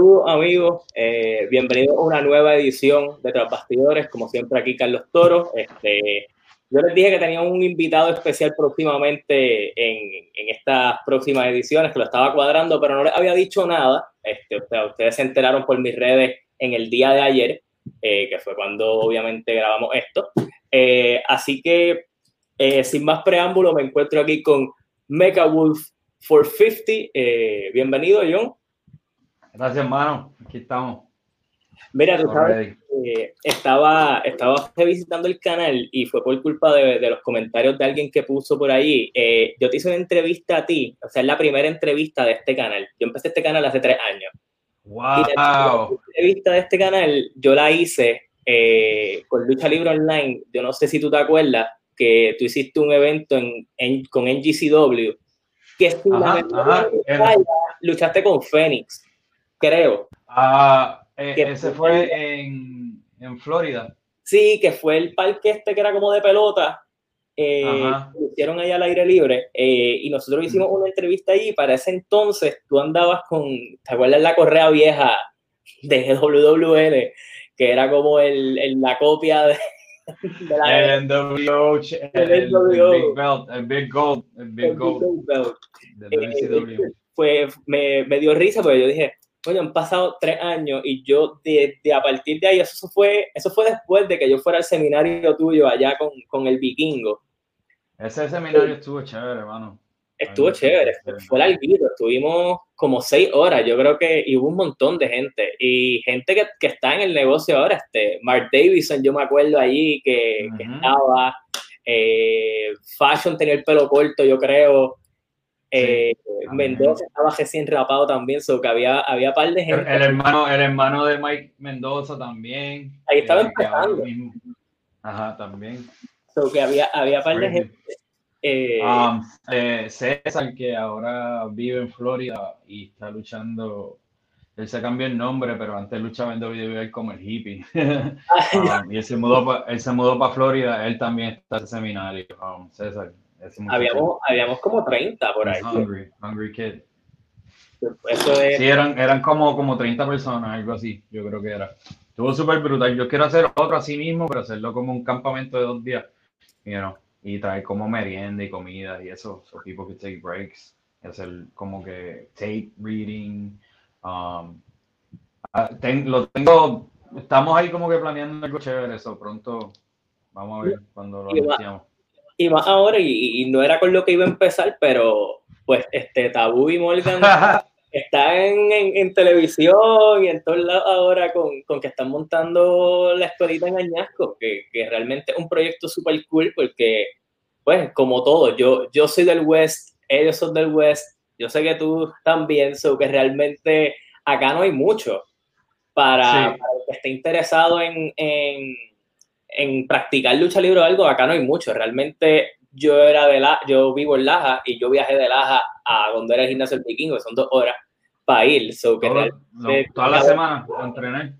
Saludos amigos, eh, bienvenidos a una nueva edición de Tras Bastidores, como siempre aquí Carlos Toro. Este, yo les dije que tenía un invitado especial próximamente en, en, estas próximas ediciones, que lo estaba cuadrando, pero no les había dicho nada. Este, ustedes se enteraron por mis redes en el día de ayer, eh, que fue cuando obviamente grabamos esto. Eh, así que, sin más preámbulo, me encuentro aquí con Mecha Wolf 450. bienvenido, John. Gracias, hermano. Aquí estamos. Mira, tú sabes, estaba, estaba visitando el canal y fue por culpa de, de los comentarios de alguien que puso por ahí. yo te hice una entrevista a ti, o sea, es la primera entrevista de este canal. Yo empecé este canal hace tres años. ¡Wow! Y la entrevista de este canal yo la hice eh, con Lucha Libre Online. Yo no sé si tú te acuerdas que tú hiciste un evento en, en, con NGCW que es ajá, ajá, luchaste con Fénix, creo. Ah, eh, ese fue en, en, Florida. Sí, que fue el parque este que era como de pelota. Eh, lo hicieron ahí al aire libre eh, y nosotros hicimos una entrevista ahí. Para ese entonces tú andabas con, ¿te acuerdas la correa vieja de WWN? Que era como el, el la copia de, de la el NWO, el, el, Big Belt, el Big Gold, el Big Gold, Belt. Eh, fue, me, me dio risa porque yo dije, oye, han pasado tres años y yo de, de, a partir de ahí, eso fue, eso fue después de que yo fuera al seminario tuyo allá con, con el vikingo. Ese seminario estuvo chévere, hermano. Estuvo chévere, fue larguito, estuvimos como seis horas, yo creo que y hubo un montón de gente y gente que, que, está en el negocio ahora, este, Mark Davison, yo me acuerdo allí que, uh -huh. que estaba, eh, Fashion tenía el pelo corto, yo creo, eh, sí, Mendoza estaba recién rapado también, so que había, había par de gente. El, hermano, el hermano de Mike Mendoza también. Ahí estaba eh, empezando. Ajá, también. So que había, había par de gente. Eh, um, eh, César, que ahora vive en Florida y está luchando, él se cambió el nombre, pero antes luchaba en WWE como el hippie. um, y él se mudó para Florida, él también está en seminario, um, César. Habíamos, habíamos como 30 por ahí. Hungry, hungry Kid. Eso es... Sí, eran, eran como, como 30 personas, algo así, yo creo que era. Estuvo súper brutal. Yo quiero hacer otro así mismo, pero hacerlo como un campamento de dos días. You know, y traer como merienda y comida y eso, so people could take breaks, y hacer como que tape reading. Um, ten, lo tengo, estamos ahí como que planeando algo chévere, eso pronto vamos a ver cuando lo anunciamos. Y más ahora, y, y, no era con lo que iba a empezar, pero pues este Tabú y Morgan están en, en, en, televisión y en todos lados ahora con, con, que están montando la escuelita en Añasco, que, que realmente es un proyecto súper cool porque, pues, como todo, yo, yo soy del West, ellos son del West, yo sé que tú también, so que realmente acá no hay mucho para, sí. para el que esté interesado en, en, en practicar lucha libre o algo, acá no hay mucho, realmente yo era de la, yo vivo en Laja y yo viajé de Laja a donde era el gimnasio del Vikingo, que son dos horas para ir. So que Todo, no, toda la semana entrenar.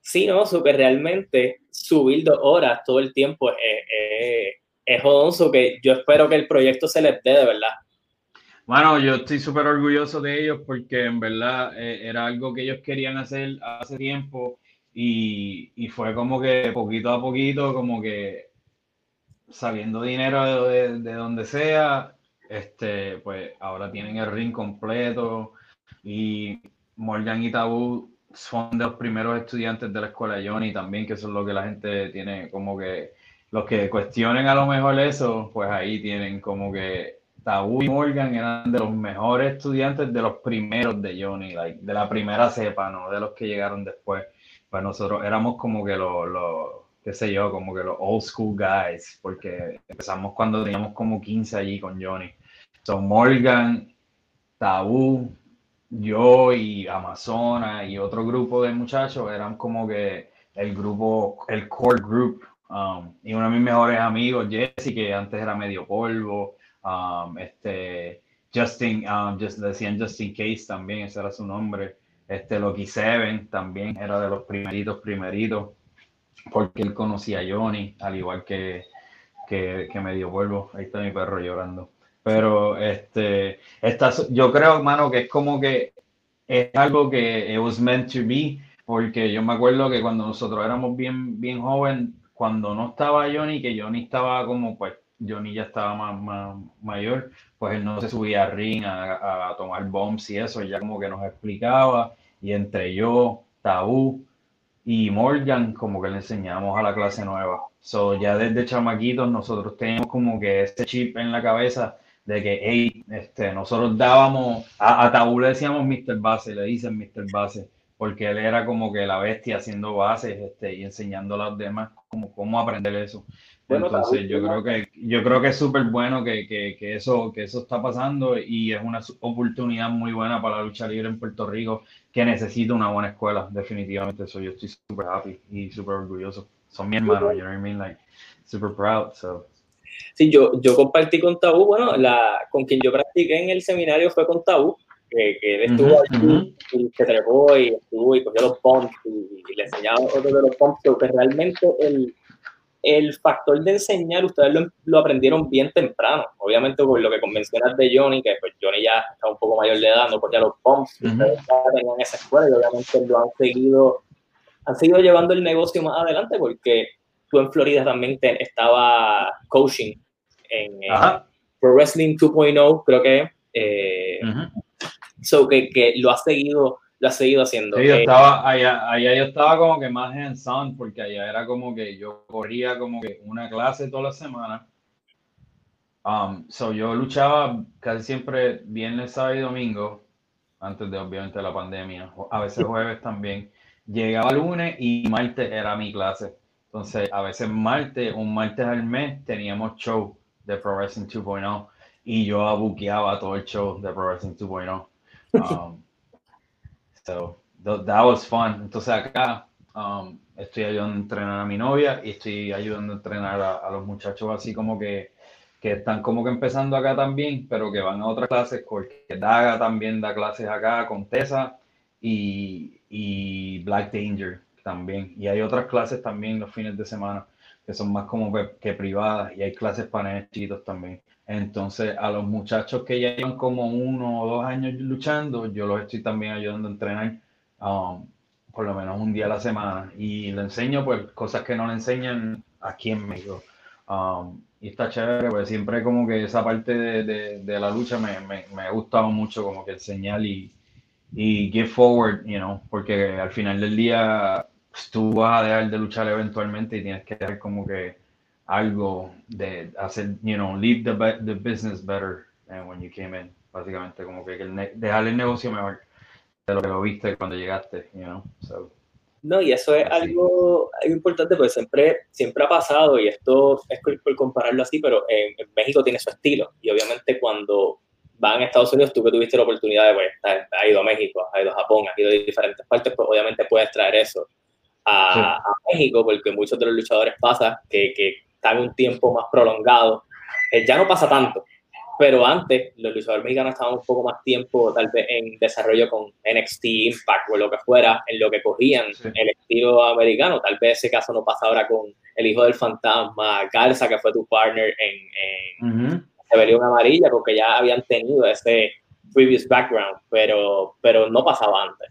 Sí, no, so que realmente subir dos horas todo el tiempo es, es, es jodón, so que yo espero que el proyecto se les dé de verdad. Bueno, yo estoy súper orgulloso de ellos porque en verdad eh, era algo que ellos querían hacer hace tiempo y, y fue como que poquito a poquito, como que sabiendo dinero de, de, donde sea, este, pues ahora tienen el ring completo y Morgan y Tabú son de los primeros estudiantes de la escuela Johnny también, que eso es lo que la gente tiene como que los que cuestionen a lo mejor eso, pues ahí tienen como que Tabú y Morgan eran de los mejores estudiantes de los primeros de Johnny, like, de la primera cepa, no de los que llegaron después. Pues nosotros éramos como que los, los qué sé yo, como que los old school guys, porque empezamos cuando teníamos como 15 allí con Johnny. Son Morgan, Tabú, yo y Amazona y otro grupo de muchachos eran como que el grupo, el core group. Um, y uno de mis mejores amigos, Jesse, que antes era medio polvo, um, este, Justin, um, just, decían Justin Case también, ese era su nombre. Este, Loki Seven también era de los primeritos, primeritos porque él conocía a Johnny, al igual que, que, que medio vuelvo. Ahí está mi perro llorando. Pero este, esta, yo creo, hermano, que es como que es algo que it was meant to be, porque yo me acuerdo que cuando nosotros éramos bien, bien joven, cuando no estaba Johnny, que Johnny estaba como, pues, Johnny ya estaba más, mayor, pues él no se subía a ring a, tomar bombs y eso, ya como que nos explicaba, y entre yo, Tabú y Morgan, como que le enseñamos a la clase nueva. So, ya desde chamaquitos nosotros tenemos como que este chip en la cabeza de que, hey, este, nosotros dábamos, a, a Tabú le decíamos Mr. Base, le dicen Mr. Base, porque él era como que la bestia haciendo bases este, y enseñando a los demás cómo, cómo aprender eso. Entonces yo creo que yo creo que es súper bueno que, que, que, eso, que eso está pasando y es una oportunidad muy buena para la lucha libre en Puerto Rico que necesita una buena escuela, definitivamente. Eso yo estoy súper happy y súper orgulloso. Son mi hermano, you know what I mean? Like, super proud. So. Sí, yo, yo compartí con Tabú, bueno, la, con quien yo practiqué en el seminario fue con Tabú, que, que él estuvo allí y se trepó y estuvo y cogió los pumps y, le enseñaba otro de los pumps, que realmente el, el factor de enseñar, ustedes lo, lo, aprendieron bien temprano, obviamente por lo que convencionas de Johnny, que pues Johnny ya está un poco mayor de edad, no cogía los pumps, ustedes ya tenían esa escuela y obviamente lo han seguido, han seguido llevando el negocio más adelante porque tú en Florida también te, estaba coaching en Pro Wrestling 2.0, creo que eh, So que, que lo ha seguido lo ha seguido haciendo. Sí, yo estaba, allá, allá yo estaba como que más hands-on, porque allá era como que yo corría como que una clase toda la semana. Um, so yo luchaba casi siempre viernes, sábado y domingo, antes de obviamente la pandemia, a veces jueves también. Llegaba lunes y martes era mi clase. Entonces, a veces martes, un martes al mes, teníamos show de Pro Wrestling 2.0 y yo abuqueaba todo el show de Pro Wrestling 2.0. Um, so that was fun. Entonces acá um, estoy ayudando a entrenar a mi novia y estoy ayudando a entrenar a, los muchachos así como que, que, están como que empezando acá también, pero que van a otras clases, porque Daga también da clases acá con Tessa y, y Black Danger también. Y hay otras clases también los fines de semana que son más como que, privadas y hay clases para chiquitos también. Entonces, a los muchachos que ya llevan como uno o dos años luchando, yo los estoy también ayudando a entrenar um, por lo menos un día a la semana y le enseño pues cosas que no le enseñan aquí en México. Um, y está chévere, pues siempre como que esa parte de, de, la lucha me, me, me, ha gustado mucho como que enseñar y, y give forward, you know, porque al final del día pues, tú vas a dejar de luchar eventualmente y tienes que hacer como que algo de hacer, you know, leave the, the business better than when you came in. Básicamente, como que el dejar el negocio mejor de lo que lo viste cuando llegaste, you know. So, no, y eso es algo, algo, importante porque siempre, siempre ha pasado, y esto es por, compararlo así, pero en, México tiene su estilo. Y obviamente cuando van a Estados Unidos, tú que tuviste la oportunidad de, pues, has ido a México, has ido a Japón, has ido a diferentes partes, pues obviamente puedes traer eso a, México, porque muchos de los luchadores pasa que, que están un tiempo más prolongado. Eh, ya no pasa tanto, pero antes los luchadores mexicanos estaban un poco más tiempo tal vez en desarrollo con NXT, Impact o lo que fuera, en lo que cogían el estilo americano. Tal vez ese caso no pasa ahora con el hijo del fantasma, Garza, que fue tu partner en, en Rebelión Amarilla, porque ya habían tenido ese previous background, pero, pero no pasaba antes.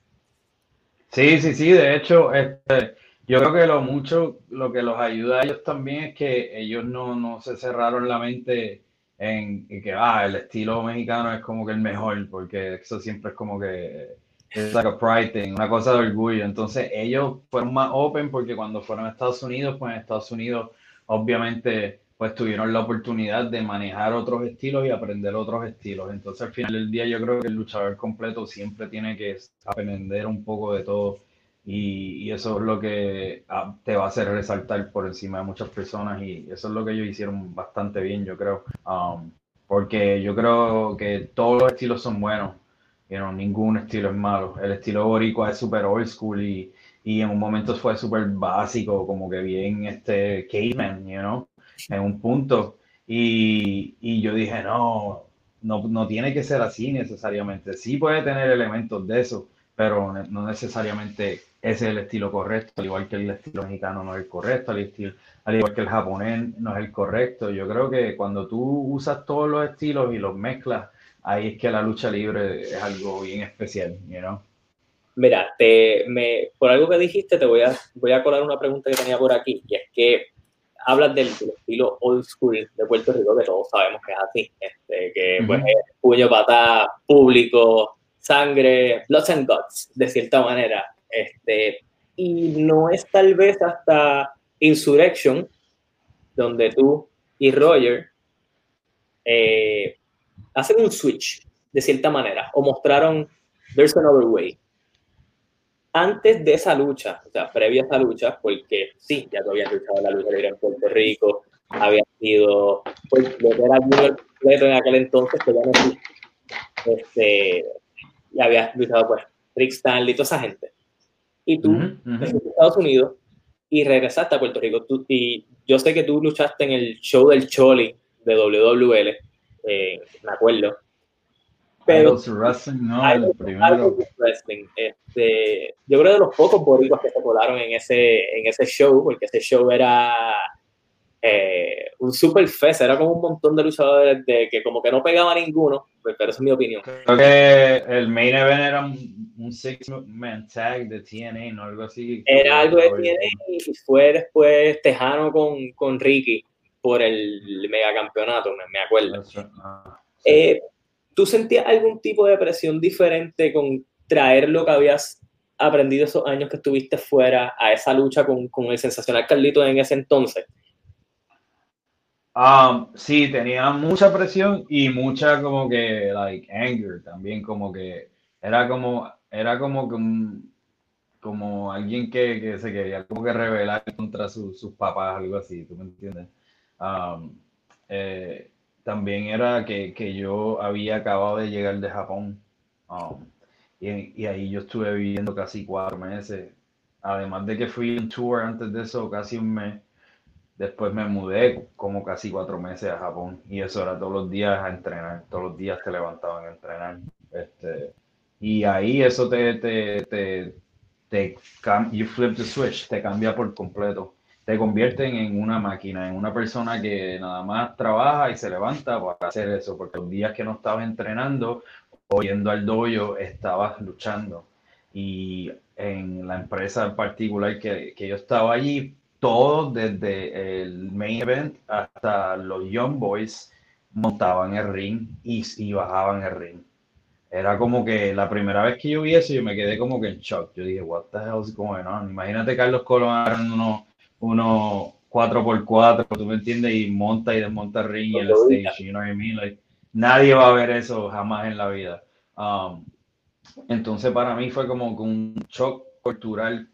Sí, sí, sí, de hecho, este, yo creo que lo mucho, lo que los ayuda a ellos también es que ellos no, no se cerraron la mente en, que, ah, el estilo mexicano es como que el mejor, porque eso siempre es como que es like a pride thing, una cosa de orgullo. Entonces ellos fueron más open porque cuando fueron a Estados Unidos, pues en Estados Unidos obviamente pues tuvieron la oportunidad de manejar otros estilos y aprender otros estilos. Entonces, al final del día, yo creo que el luchador completo siempre tiene que aprender un poco de todo. Y, eso es lo que ah, te va a hacer resaltar por encima de muchas personas. Y eso es lo que ellos hicieron bastante bien, yo creo. Um, porque yo creo que todos los estilos son buenos. You know, ningún estilo es malo. El estilo boricua es súper old school y, y en un momento fue súper básico, como que bien este caveman, you know en un punto. Y, y yo dije, no, no, no, tiene que ser así necesariamente. Sí puede tener elementos de eso, pero no necesariamente ese es el estilo correcto, al igual que el estilo mexicano no es el correcto, al, estilo, al igual que el japonés no es el correcto. Yo creo que cuando tú usas todos los estilos y los mezclas ahí es que la lucha libre es algo bien especial, you know? Mira, te, me, por algo que dijiste, te voy a, voy a colar una pregunta que tenía por aquí, y es que hablas del, estilo old school de Puerto Rico, que todos sabemos que es así, este, que pues es puño, patada, público, sangre, lots and guts, de cierta manera. Este, y no es tal vez hasta Insurrection, donde tú y Roger eh, hacen un switch, de cierta manera, o mostraron There's Another Way antes de esa lucha, o sea, previa a esa lucha, porque sí, ya tú habías luchado la lucha libre en Puerto Rico, había sido, pues, era completo en aquel entonces, que ya no. Este, y habías luchado, pues, Rick Stanley, toda esa gente. Y tú, uh Estados Unidos, y regresaste a Puerto Rico. Tú, y yo sé que tú luchaste en el show del Choli de WWL, eh, me acuerdo. Pero Wrestling, no, el primero. Wrestling. Este, yo creo de los pocos boricuas que se colaron en ese, en ese show, porque ese show era eh, un super fest, era como un montón de luchadores de que como que no pegaba ninguno, pero esa es mi opinión. Creo que el main event era un, six-man tag de TNA, ¿no? Algo así. Era algo de TNA y fue después Tejano con, con Ricky por el megacampeonato, me, me acuerdo. Ah, eh, ¿Tú sentías algún tipo de presión diferente con traer lo que habías aprendido esos años que estuviste fuera a esa lucha con, con el sensacional Carlito en ese entonces? Um, sí, tenía mucha presión y mucha como que, like, anger también, como que era como, era como que como alguien que, que, se quería como que rebelar contra sus papás, algo así, ¿tú me entiendes? Um, también era que, que, yo había acabado de llegar de Japón y, y, ahí yo estuve viviendo casi cuatro meses. Además de que fui en tour antes de eso, casi un mes. Después me mudé como casi cuatro meses a Japón y eso era todos los días a entrenar. Todos los días te levantaban a entrenar. Este, y ahí eso te, te, te, te, you flip the switch, te cambia por completo te convierten en una máquina, en una persona que nada más trabaja y se levanta para hacer eso, porque los días que no estabas entrenando o yendo al dojo, estabas luchando. Y en la empresa en particular que, que yo estaba allí, todos desde el main event hasta los Young Boys montaban el ring y, y bajaban el ring. Era como que la primera vez que yo vi eso, yo me quedé como que en shock. Yo dije, what the hell is going on? Imagínate Carlos Colón uno uno 4x4, tú me entiendes, y monta y desmonta el ring y el stage, you know what I mean? Like, nadie va a ver eso jamás en la vida. Um, entonces para mí fue como un shock cultural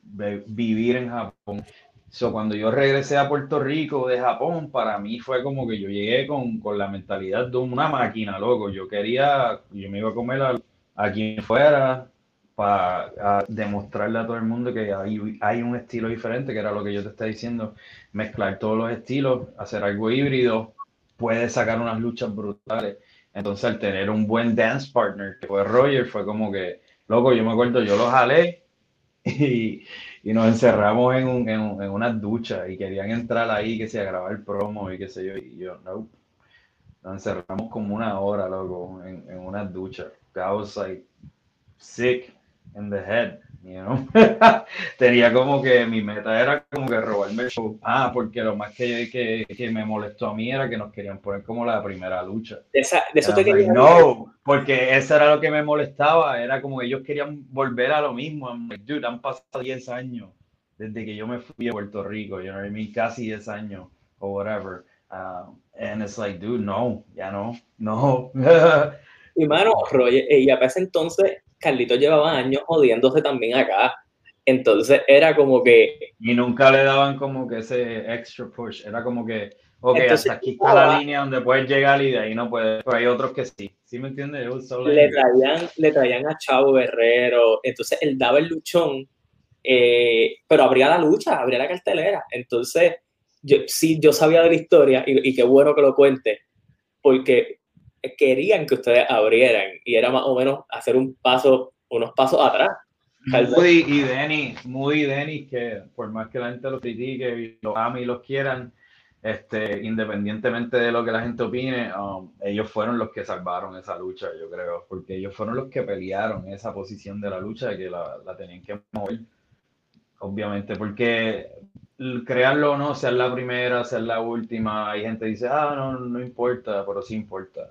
vivir en Japón. So, cuando yo regresé a Puerto Rico de Japón, para mí fue como que yo llegué con, con la mentalidad de una máquina, loco. Yo quería, yo me iba a comer a, a quien fuera, para demostrarle a todo el mundo que hay, hay, un estilo diferente, que era lo que yo te estaba diciendo, mezclar todos los estilos, hacer algo híbrido, puede sacar unas luchas brutales. Entonces, al tener un buen dance partner, que fue Roger, fue como que, loco, yo me acuerdo, yo lo jalé y, y nos encerramos en, un, en, una ducha y querían entrar ahí, que se a grabar el promo y qué sé yo, y yo, no, nos encerramos como una hora, loco, en, en una ducha. I was like sick in the head, you know? Tenía como que mi meta era como que robarme el show. Ah, porque lo más que, que, que, me molestó a mí era que nos querían poner como la primera lucha. De, eso te quería No, porque eso era lo que me molestaba. Era como que ellos querían volver a lo mismo. dude, han pasado 10 años desde que yo me fui a Puerto Rico, you know what I mean? Casi 10 años o whatever. Uh, and it's like, dude, no, ya no, no. y mano, Roger, y a ese entonces Carlito llevaba años jodiéndose también acá. Entonces era como que. Y nunca le daban como que ese extra push. Era como que, ok, hasta aquí está la línea donde puedes llegar y de ahí no puedes. Pero hay otros que sí. ¿Sí me entiendes? Le traían, le traían a Chavo Guerrero. Entonces él daba el luchón, eh, pero abría la lucha, abría la cartelera. Entonces, yo, sí, yo sabía de la historia y, y qué bueno que lo cuente, porque querían que ustedes abrieran y era más o menos hacer un paso, unos pasos atrás. Moody y Denny, Moody y que por más que la gente lo critique y los ame y los quieran, este, independientemente de lo que la gente opine, um, ellos fueron los que salvaron esa lucha, yo creo, porque ellos fueron los que pelearon esa posición de la lucha que la, la tenían que mover, obviamente, porque crearlo o no, sea la primera, sea la última, hay gente que dice, ah, no, no importa, pero sí importa,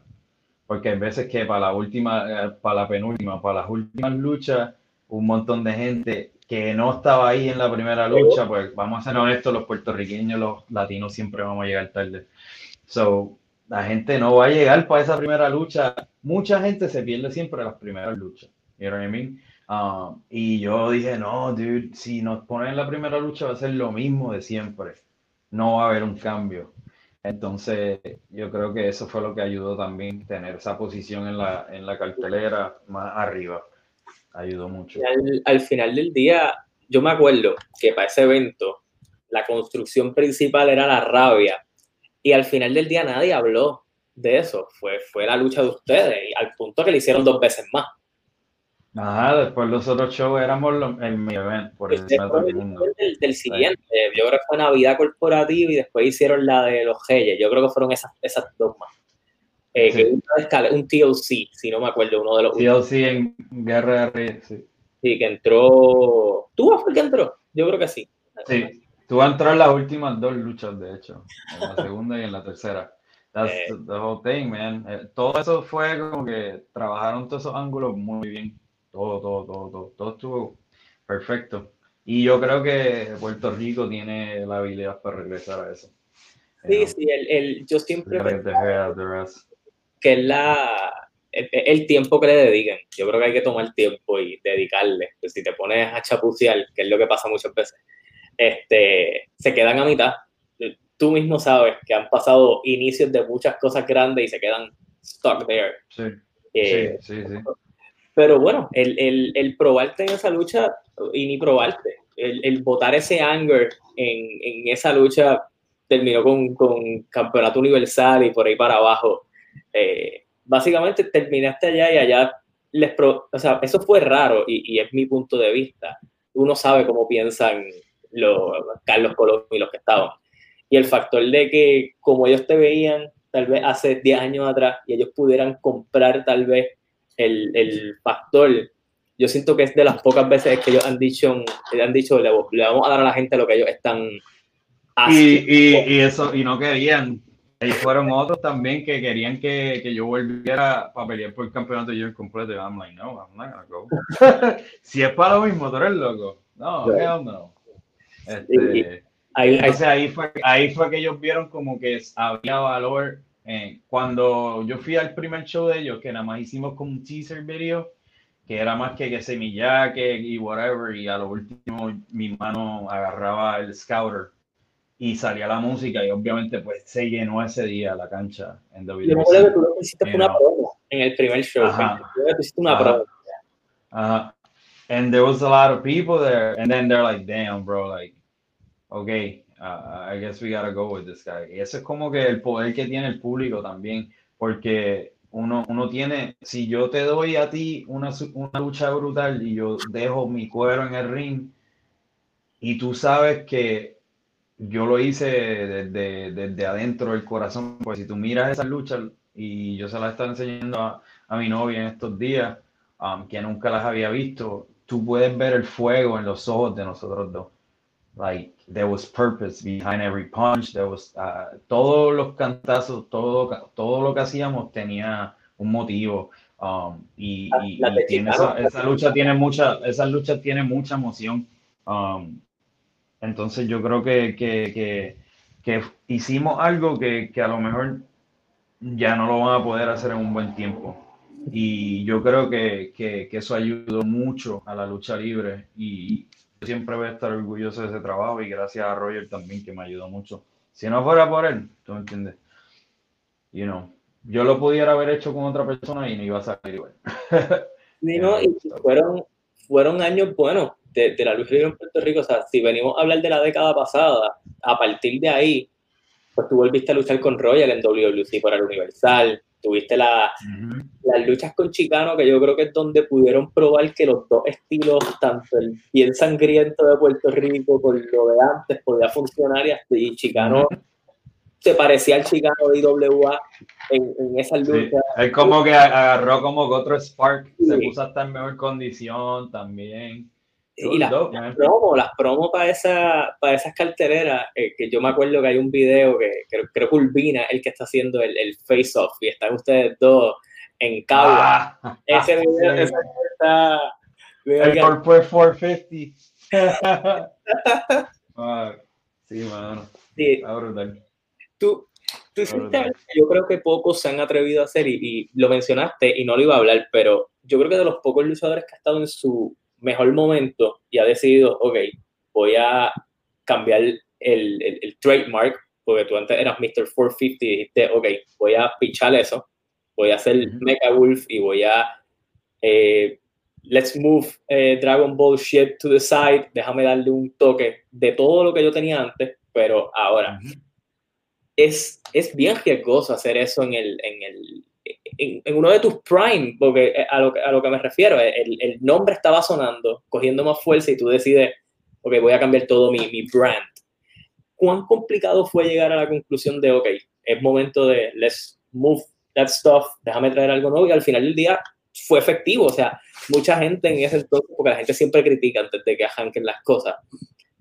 porque hay veces que para la última, eh, para la penúltima, para las últimas luchas, un montón de gente que no estaba ahí en la primera lucha, pues vamos a ser honestos, los puertorriqueños, los latinos siempre vamos a llegar tarde. So, la gente no va a llegar para esa primera lucha. Mucha gente se pierde siempre las primeras luchas. You know what I mean? Ah, y yo dije, no, dude, si nos ponen en la primera lucha va a ser lo mismo de siempre. No va a haber un cambio. Entonces, yo creo que eso fue lo que ayudó también, tener esa posición en la, en la cartelera más arriba ayudó mucho. Al, final del día, yo me acuerdo que para ese evento la construcción principal era la rabia y al final del día nadie habló de eso, fue, fue la lucha de ustedes y al punto que le hicieron dos veces más. Ajá, después los otros shows éramos el mi evento, por el del, del, siguiente, yo creo que fue Navidad Corporativa y después hicieron la de los Reyes, yo creo que fueron esas, esas dos más. Eh, un TLC, si no me acuerdo, uno de los. TLC en Guerra de sí. Sí, que entró. ¿Tú fue que entró? Yo creo que sí. Sí, tú entrar en las últimas dos luchas, de hecho, en la segunda y en la tercera. That's eh. the whole thing, man. Eh, todo eso fue como que trabajaron todos esos ángulos muy bien. Todo, todo, todo, todo. Todo estuvo perfecto. Y yo creo que Puerto Rico tiene la habilidad para regresar a eso. Sí, sí, el, el, yo siempre que es la, el, tiempo que le dediquen. Yo creo que hay que tomar tiempo y dedicarle. Pues si te pones a chapucear, que es lo que pasa muchas veces, este, se quedan a mitad. Tú mismo sabes que han pasado inicios de muchas cosas grandes y se quedan stuck there. Sí, eh, sí, sí, Pero bueno, el, el, el, probarte en esa lucha y ni probarte, el, el botar ese anger en, en esa lucha terminó con, con campeonato universal y por ahí para abajo eh, básicamente terminaste allá y allá les o sea, eso fue raro y, es mi punto de vista. Uno sabe cómo piensan los Carlos Colón y los que estaban. Y el factor de que como ellos te veían tal vez hace 10 años atrás y ellos pudieran comprar tal vez el, el factor, yo siento que es de las pocas veces que ellos han dicho, han dicho le, vamos a dar a la gente lo que ellos están haciendo. Y, y, y eso, y no querían y fueron otros también que querían que, que yo volviera para pelear por el campeonato yo completo. Y I'm like, no, I'm not gonna go. si es para lo mismo, tú eres loco. No, hell no. Este, ahí, entonces ahí fue, ahí fue que ellos vieron como que había valor. Cuando yo fui al primer show de ellos, que nada más hicimos como un teaser video, que era más que que semillaque y whatever, y a lo último mi mano agarraba el scouter y salía la música y obviamente pues se llenó ese día la cancha en WWE. Yo que tú lo hiciste una promo en el primer show. Ajá. Hiciste una promo. Ajá. And there was a lot of people there and then they're like, damn, bro, like, okay, uh, I guess we gotta go with this guy. Y eso es como que el poder que tiene el público también, porque uno, uno tiene, si yo te doy a ti una, una lucha brutal y yo dejo mi cuero en el ring y tú sabes que yo lo hice desde, desde, adentro del corazón, pues si tú miras esa lucha y yo se la estaba enseñando a, a mi novia en estos días, um, que nunca las había visto, tú puedes ver el fuego en los ojos de nosotros dos. Like, there was purpose behind every punch, there was, uh, todos los cantazos, todo, todo lo que hacíamos tenía un motivo. Um, y, y, tiene esa, esa, lucha tiene mucha, esa lucha tiene mucha emoción. Um, entonces yo creo que, que, que, hicimos algo que, a lo mejor ya no lo van a poder hacer en un buen tiempo. Y yo creo que, eso ayudó mucho a la lucha libre y siempre voy a estar orgulloso de ese trabajo y gracias a Roger también que me ayudó mucho. Si no fuera por él, tú me entiendes. You know, yo lo pudiera haber hecho con otra persona y no iba a salir igual. y fueron, fueron años buenos de, la lucha libre en Puerto Rico, o sea, si venimos a hablar de la década pasada, a partir de ahí, pues tú volviste a luchar con Royal en WWC para el Universal, tuviste la, las luchas con Chicano, que yo creo que es donde pudieron probar que los dos estilos, tanto el bien sangriento de Puerto Rico, por lo de antes, podía funcionar y, Chicano se parecía al Chicago de IWA en, en esa lucha. es como que agarró como que otro Spark, se puso hasta en mejor condición también. Y las, promos, las promos para, esa, para esas cartereras, eh, que yo me acuerdo que hay un video que, creo que Urbina el que está haciendo el, el face-off y están ustedes dos en Cagua. Ah, ese video, ese está... El Corporate 450. ah, sí, mano. Sí. brutal. Tú, tú yo creo que pocos se han atrevido a hacer y, y, lo mencionaste y no lo iba a hablar, pero yo creo que de los pocos luchadores que ha estado en su mejor momento y ha decidido, ok, voy a cambiar el, el, trademark, porque tú antes eras Mr. 450 y dijiste, ok, voy a pichar eso, voy a hacer Mega Wolf y voy a, eh, let's move eh, Dragon Ball shit to the side, déjame darle un toque de todo lo que yo tenía antes, pero ahora. Es, es bien riesgoso hacer eso en el, en el, en, uno de tus prime, porque eh, a lo, a lo que me refiero, eh, el, el, nombre estaba sonando, cogiendo más fuerza y tú decides, ok, voy a cambiar todo mi, mi brand. ¿Cuán complicado fue llegar a la conclusión de, ok, es momento de, let's move that stuff, déjame traer algo nuevo y al final del día fue efectivo, o sea, mucha gente en ese entonces, porque la gente siempre critica antes de que arranquen las cosas,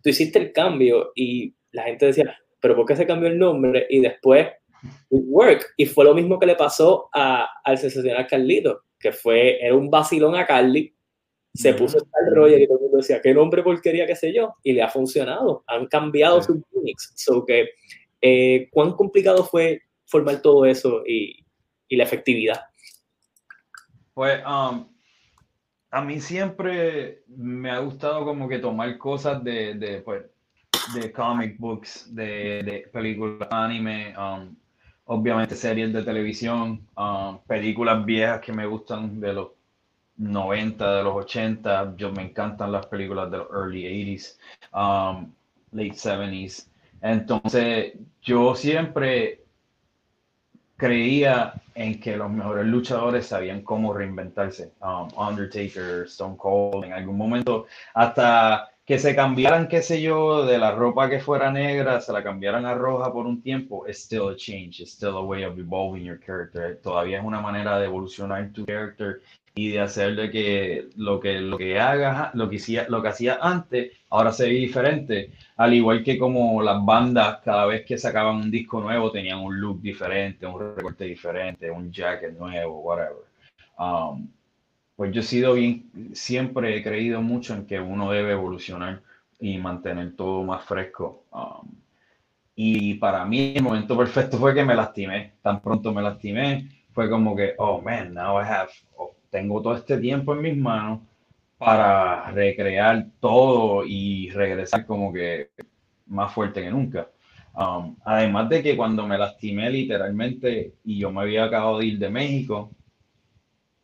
tú hiciste el cambio y la gente decía, pero ¿por qué se cambió el nombre? Y después work. Y fue lo mismo que le pasó a, al sensacional Carlito, que fue, era un vacilón a Carly, se puso el Roger y todo el mundo decía, qué nombre porquería, qué sé yo, y le ha funcionado, han cambiado sus gimmicks. So que, eh, ¿cuán complicado fue formar todo eso y, y la efectividad? Pues, um, a mí siempre me ha gustado como que tomar cosas de, de, pues, de comic books, de, de películas anime, um, obviamente series de televisión, um, películas viejas que me gustan de los 90, de los 80, yo me encantan las películas de los early 80s, um, late 70s. Entonces, yo siempre creía en que los mejores luchadores sabían cómo reinventarse. Um, Undertaker, Stone Cold, en algún momento, hasta que se cambiaran, qué sé yo, de la ropa que fuera negra, se la cambiaran a roja por un tiempo, it's still a change, it's still a way of evolving your character. Todavía es una manera de evolucionar tu character y de hacer de que lo que lo que lo que hacía, lo que hacía antes, ahora se ve diferente. Al igual que como las bandas, cada vez que sacaban un disco nuevo, tenían un look diferente, un recorte diferente, un jacket nuevo, whatever. Um, pues yo he sido bien, siempre he creído mucho en que uno debe evolucionar y mantener todo más fresco. Um, y para mí el momento perfecto fue que me lastimé. Tan pronto me lastimé, fue como que, oh man, now I have, oh, tengo todo este tiempo en mis manos para recrear todo y regresar como que más fuerte que nunca. Um, además de que cuando me lastimé literalmente y yo me había acabado de ir de México,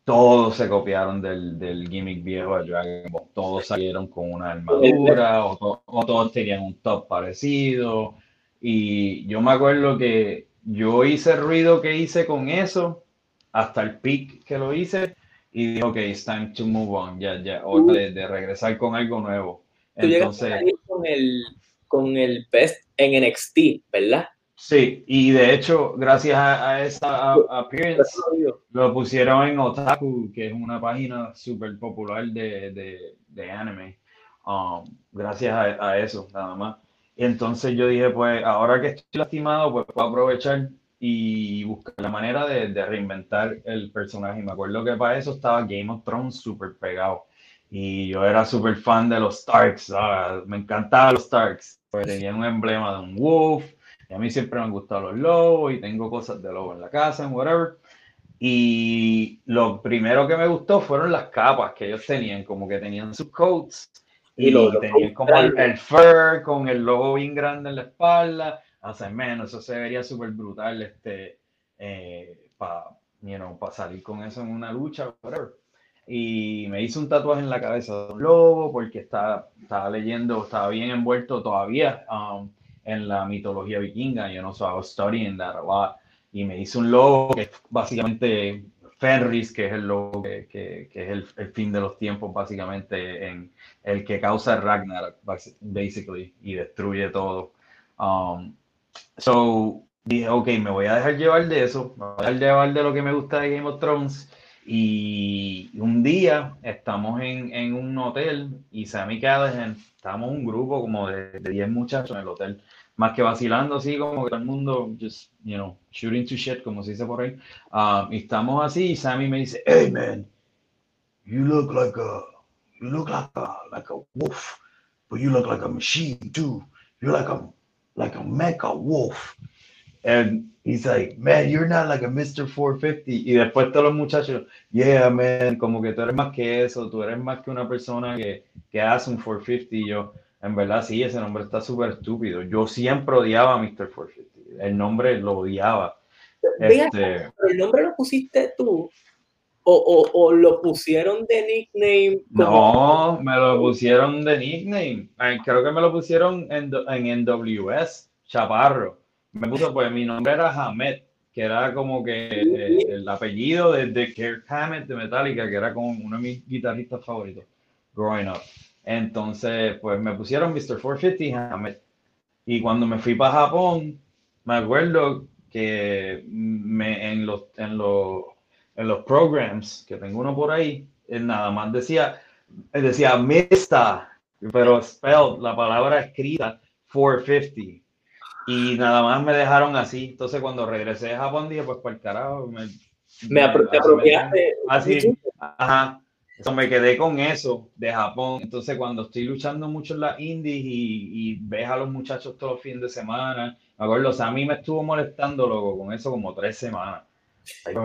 todos se copiaron del, del, gimmick viejo de Dragon Ball. Todos salieron con una armadura o, todos tenían un top parecido. Y yo me acuerdo que yo hice el ruido que hice con eso hasta el peak que lo hice y dije, ok, it's time to move on, ya, ya, o de, de regresar con algo nuevo. Entonces, con el, con el best en NXT, ¿verdad? Sí, y de hecho, gracias a, esa appearance, lo pusieron en Otaku, que es una página súper popular de, de, de, anime. Um, gracias a, a, eso, nada más. Entonces yo dije, pues ahora que estoy lastimado, pues puedo aprovechar y buscar la manera de, de reinventar el personaje. Y me acuerdo que para eso estaba Game of Thrones súper pegado. Y yo era súper fan de los Starks, me encantaban los Starks, porque tenían un emblema de un wolf y a mí siempre me han gustado los lobos y tengo cosas de lobo en la casa, en whatever. Y lo primero que me gustó fueron las capas que ellos tenían, como que tenían sus coats y, tenían como el, fur con el logo bien grande en la espalda. Hace menos, eso se vería súper brutal este, eh, para you know, salir con eso en una lucha, whatever. Y me hice un tatuaje en la cabeza de un lobo porque estaba, estaba leyendo, estaba bien envuelto todavía. Um, en la mitología vikinga, yo no so I was studying that a lot, y me hice un logo que es básicamente Fenris, que es el logo que, que, que es el, el, fin de los tiempos, básicamente, en el que causa Ragnarok, basically, y destruye todo. Um, so, dije, ok, me voy a dejar llevar de eso, me voy a dejar llevar de lo que me gusta de Game of Thrones. Y un día estamos en, en un hotel y Sammy Callahan, estamos un grupo como de 10 muchachos en el hotel, más que vacilando así como que todo el mundo, just, you know, shooting to shit, como se dice por ahí. Um, y estamos así y Sammy me dice, hey man, you look like a, you look like a, like a wolf, but you look like a machine too. You're like a, like a mecha wolf. And he's like, man, you're not like a Mr. 450. Y después todos los muchachos, yeah, man, como que tú eres más que eso, tú eres más que una persona que, que hace un 450. Y yo, en verdad, sí, ese nombre está súper estúpido. Yo siempre odiaba a Mr. 450. El nombre lo odiaba. Este... ¿El nombre lo pusiste tú? O, o, o, lo pusieron de nickname? Como... No, me lo pusieron de nickname. Creo que me lo pusieron en, en NWS, Chaparro me puso, pues mi nombre era Hamed, que era como que eh, el apellido de, de Kirk Hammett de Metallica, que era como uno de mis guitarristas favoritos, growing up. Entonces, pues me pusieron Mr. 450 Hamed. Y cuando me fui para Japón, me acuerdo que me, en, los, en, programs, que tengo uno por ahí, nada más decía, decía Mista, pero spelled, la palabra escrita, 450 y nada más me dejaron así. Entonces, cuando regresé a Japón, dije, pues, por el carajo, me, me, apropiaste. Así, ajá. Eso, me quedé con eso de Japón. Entonces, cuando estoy luchando mucho en las indies y, y ves a los muchachos todos los fines de semana, me acuerdo, o sea, a mí me estuvo molestando, loco, con eso como tres semanas.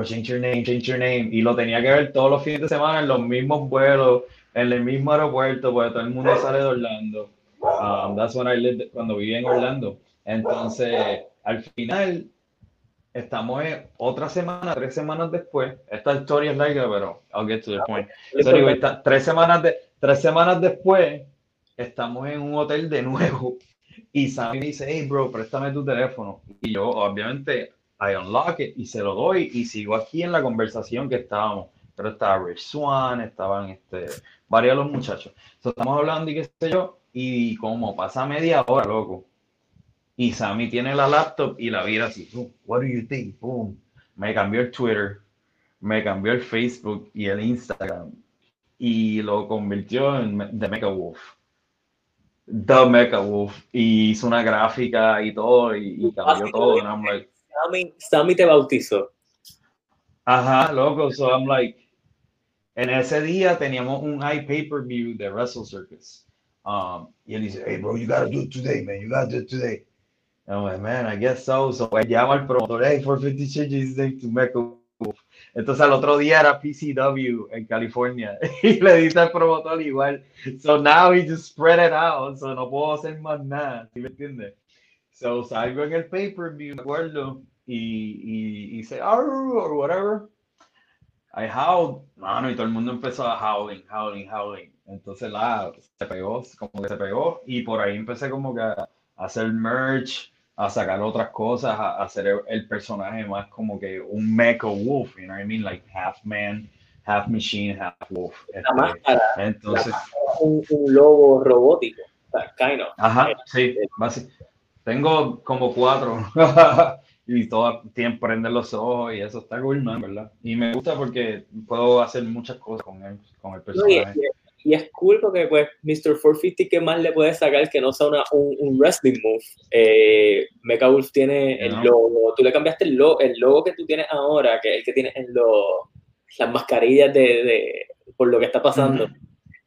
change your name, change your name. Y lo tenía que ver todos los fines de semana en los mismos vuelos, en el mismo aeropuerto, porque todo el mundo sale de Orlando. Um, that's when I lived, cuando vivía en Orlando. Entonces, al final, estamos en otra semana, tres semanas después. Esta historia es larga, pero I'll get to the point. tres, semanas de, tres semanas después, estamos en un hotel de nuevo. Y Sammy me dice, hey, bro, préstame tu teléfono. Y yo, obviamente, I unlock it y se lo doy y sigo aquí en la conversación que estábamos. Pero estaba Rich Swan, estaban este, varios de los muchachos. estamos hablando y qué sé yo. Y como pasa media hora, loco, y Sammy tiene la laptop y la vida así, what do you think? Boom. Me cambió el Twitter, me cambió el Facebook y el Instagram y lo convirtió en The Mecha Wolf. The Mecha Wolf. Y hizo una gráfica y todo y, cambió todo. Sammy, Sammy te bautizó. Ajá, loco. So I'm like, en ese día teníamos un high pay-per-view de Wrestle Circus. Um, y él dice, hey bro, you gotta do it today, man. You gotta do it today. I'm like, man, I guess so. So pues llamo al promotor, hey, 450 changes to Wolf. Entonces al otro día era PCW en California y le dice al promotor igual. So now he just spread it out. So no puedo hacer más nada. ¿Sí me entiendes? So salgo en el pay-per-view, me acuerdo, y, y, y say, or whatever. I howled, mano, y todo el mundo empezó a howling, howling, howling. Entonces la se pegó, como que se pegó, y por ahí empecé como que a hacer merch, a sacar otras cosas, a, hacer el, personaje más como que un mecha wolf, you know what I mean? Like half man, half machine, half wolf. Este, entonces, un, un, lobo robótico, kind of. Ajá, sí, tengo como cuatro y todo tiempo prende los ojos y eso está cool, ¿no? ¿verdad? Y me gusta porque puedo hacer muchas cosas con él, con el personaje y es cool porque pues Mr. 450 ¿qué más le puedes sacar que no sea una, un, un, wrestling move? Eh, Mecha Wolf tiene el logo, tú le cambiaste el logo, el logo que tú tienes ahora, que es el que tienes en lo, las mascarillas de, de, por lo que está pasando.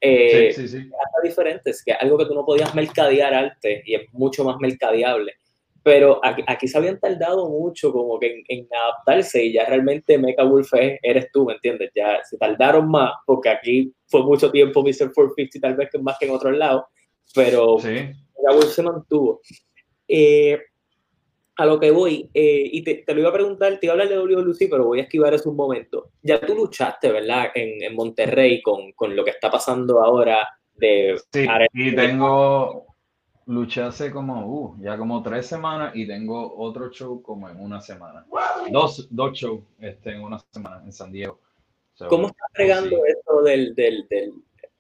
Eh, sí, sí, sí. diferentes, que es algo que tú no podías mercadear antes y es mucho más mercadeable pero aquí, se habían tardado mucho como que en, adaptarse y ya realmente Mecha Wolf eres tú, ¿me entiendes? Ya se tardaron más porque aquí fue mucho tiempo Mr. 450 tal vez que más que en otros lados, pero sí. Mecha Wolf se mantuvo. Eh, a lo que voy, eh, y te, lo iba a preguntar, te iba a hablar de WLC, pero voy a esquivar eso un momento. Ya tú luchaste, ¿verdad? En, en Monterrey con, con, lo que está pasando ahora de... Sí, y tengo luché hace como, uh, ya como tres semanas y tengo otro show como en una semana. Dos, dos shows este, en una semana en San Diego. ¿Cómo estás regando esto del, del, del,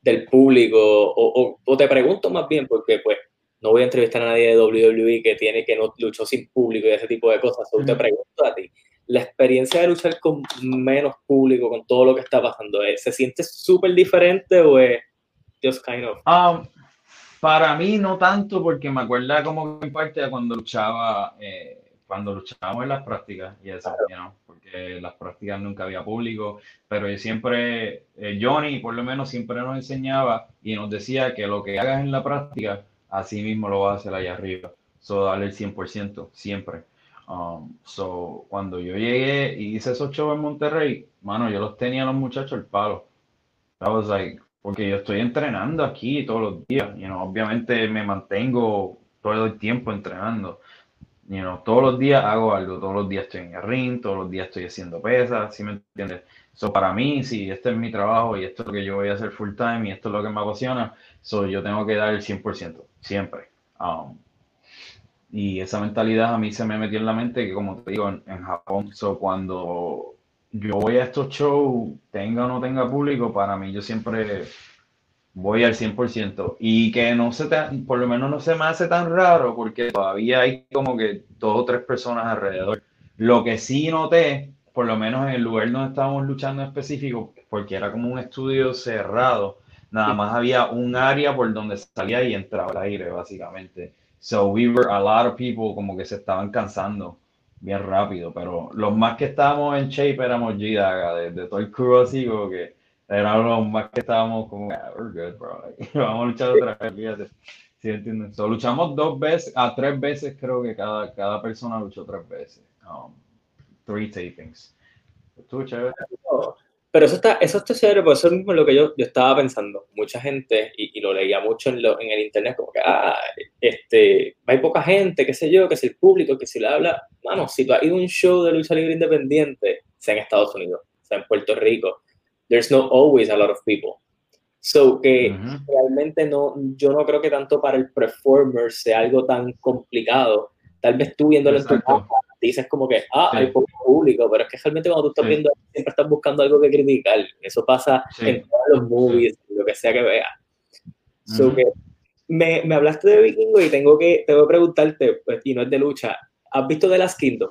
del público? O, o, te pregunto más bien, porque pues no voy a entrevistar a nadie de WWE que tiene que no luchó sin público y ese tipo de cosas. Solo te pregunto a ti, la experiencia de luchar con menos público, con todo lo que está pasando, ¿eh? ¿se siente súper diferente o es just kind of? Um, para mí no tanto, porque me acuerda como en parte cuando luchaba, eh, cuando luchábamos en las prácticas y eso, porque en las prácticas nunca había público, pero yo siempre, eh, Johnny por lo menos siempre nos enseñaba y nos decía que lo que hagas en la práctica, así mismo lo vas a hacer allá arriba. So, darle el 100%, siempre. Um, so, cuando yo llegué y hice esos shows en Monterrey, mano, yo los tenía a los muchachos el palo. I was like, porque yo estoy entrenando aquí todos los días, you know, obviamente me mantengo todo el tiempo entrenando. You know, todos los días hago algo, todos los días estoy en el ring, todos los días estoy haciendo pesas, ¿sí me entiendes? So, para mí, si este es mi trabajo y esto es lo que yo voy a hacer full time y esto es lo que me apasiona, so, yo tengo que dar el 100%, siempre. Um, y esa mentalidad a mí se me metió en la mente que, como te digo, en, Japón, so, cuando yo voy a estos shows, tenga o no tenga público, para mí yo siempre voy al 100%. Y que no se por lo menos no se me hace tan raro porque todavía hay como que dos o tres personas alrededor. Lo que sí noté, por lo menos en el lugar donde estábamos luchando en específico, porque era como un estudio cerrado, nada más había un área por donde salía y entraba el aire, básicamente. So we were a lot of people como que se estaban cansando bien rápido, pero los más que estábamos en shape éramos G-Daga, de, todo el crew así como que éramos los más que estábamos como, ah, we're good, bro, vamos a luchar otra vez, fíjate. ¿Sí entienden? So, luchamos dos veces, a tres veces creo que cada, cada persona luchó tres veces. Um, three tapings. Estuvo chévere. Pero eso está, eso está chévere, por eso mismo es lo que yo, yo estaba pensando. Mucha gente, y, y lo leía mucho en, lo, en, el internet, como que, ah, este, hay poca gente, qué sé yo, que si el público, que si le habla. Mano, si tú has ido a un show de lucha libre independiente, sea en Estados Unidos, sea en Puerto Rico, there's no always a lot of people. So que realmente no, yo no creo que tanto para el performer sea algo tan complicado. Tal vez tú viéndolo en tu casa dices como que, ah, hay poco público, pero es que realmente cuando tú estás viendo, siempre estás buscando algo que criticar. Eso pasa en todos los movies, lo que sea que veas. que me, me, hablaste de Vikingo y tengo que, tengo que preguntarte, pues, y no es de lucha, ¿has visto The Last Kingdom?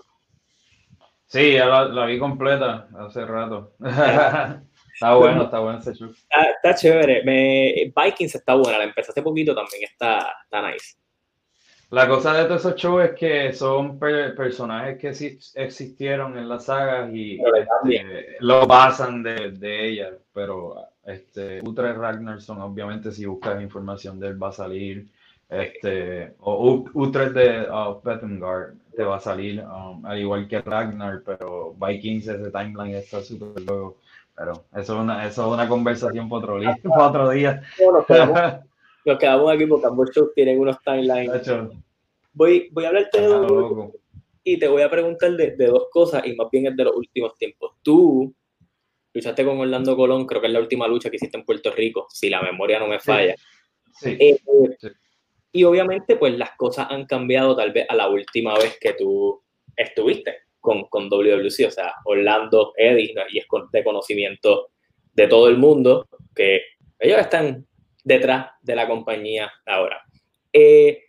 Sí, ya la, vi completa hace rato. está bueno, está bueno ese show. Está, chévere. Me, Vikings está buena, la empecé hace poquito también, está, está nice. La cosa de todos esos shows es que son personajes que existieron en las sagas y este, lo basan de, de ellas, pero este, Utrecht Ragnarsson, obviamente si buscas información de él va a salir, este, o Utrecht de uh, te va a salir, um, al igual que Ragnar, pero Vikings ese timeline está súper luego, pero eso es una, eso es una conversación para otro, día. Para otro día. Nos quedamos aquí porque ambos shows tienen unos timelines. Voy, voy a hablarte de dos y te voy a preguntar de, de, dos cosas y más bien es de los últimos tiempos. Tú luchaste con Orlando Colón, creo que es la última lucha que hiciste en Puerto Rico, si la memoria no me falla. Sí. Eh, y obviamente pues las cosas han cambiado tal vez a la última vez que tú estuviste con, con WWC, o sea, Orlando, Eddie, y es de conocimiento de todo el mundo que ellos están detrás de la compañía ahora. Eh,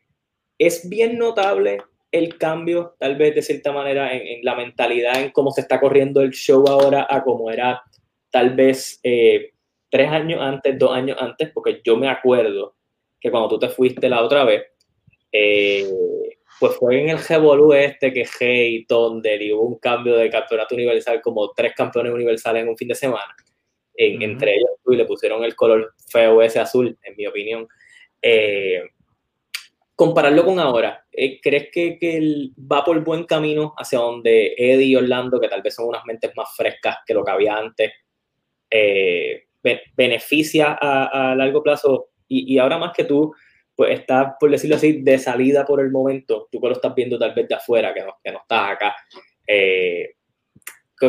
es bien notable el cambio, tal vez de cierta manera, en, la mentalidad, en cómo se está corriendo el show ahora a como era tal vez eh, tres años antes, dos años antes, porque yo me acuerdo que cuando tú te fuiste la otra vez, eh, pues fue en el Revolu este que Hey, Thunder y hubo un cambio de campeonato universal, como tres campeones universales en un fin de semana. Entre ellos, y le pusieron el color feo ese azul, en mi opinión. Eh, compararlo con ahora, eh, ¿crees que, que va por buen camino hacia donde Eddie y Orlando, que tal vez son unas mentes más frescas que lo que había antes, eh, beneficia a, largo plazo? Y, y, ahora más que tú, pues estás, por decirlo así, de salida por el momento, tú que lo estás viendo tal vez de afuera, que no, que no estás acá, eh,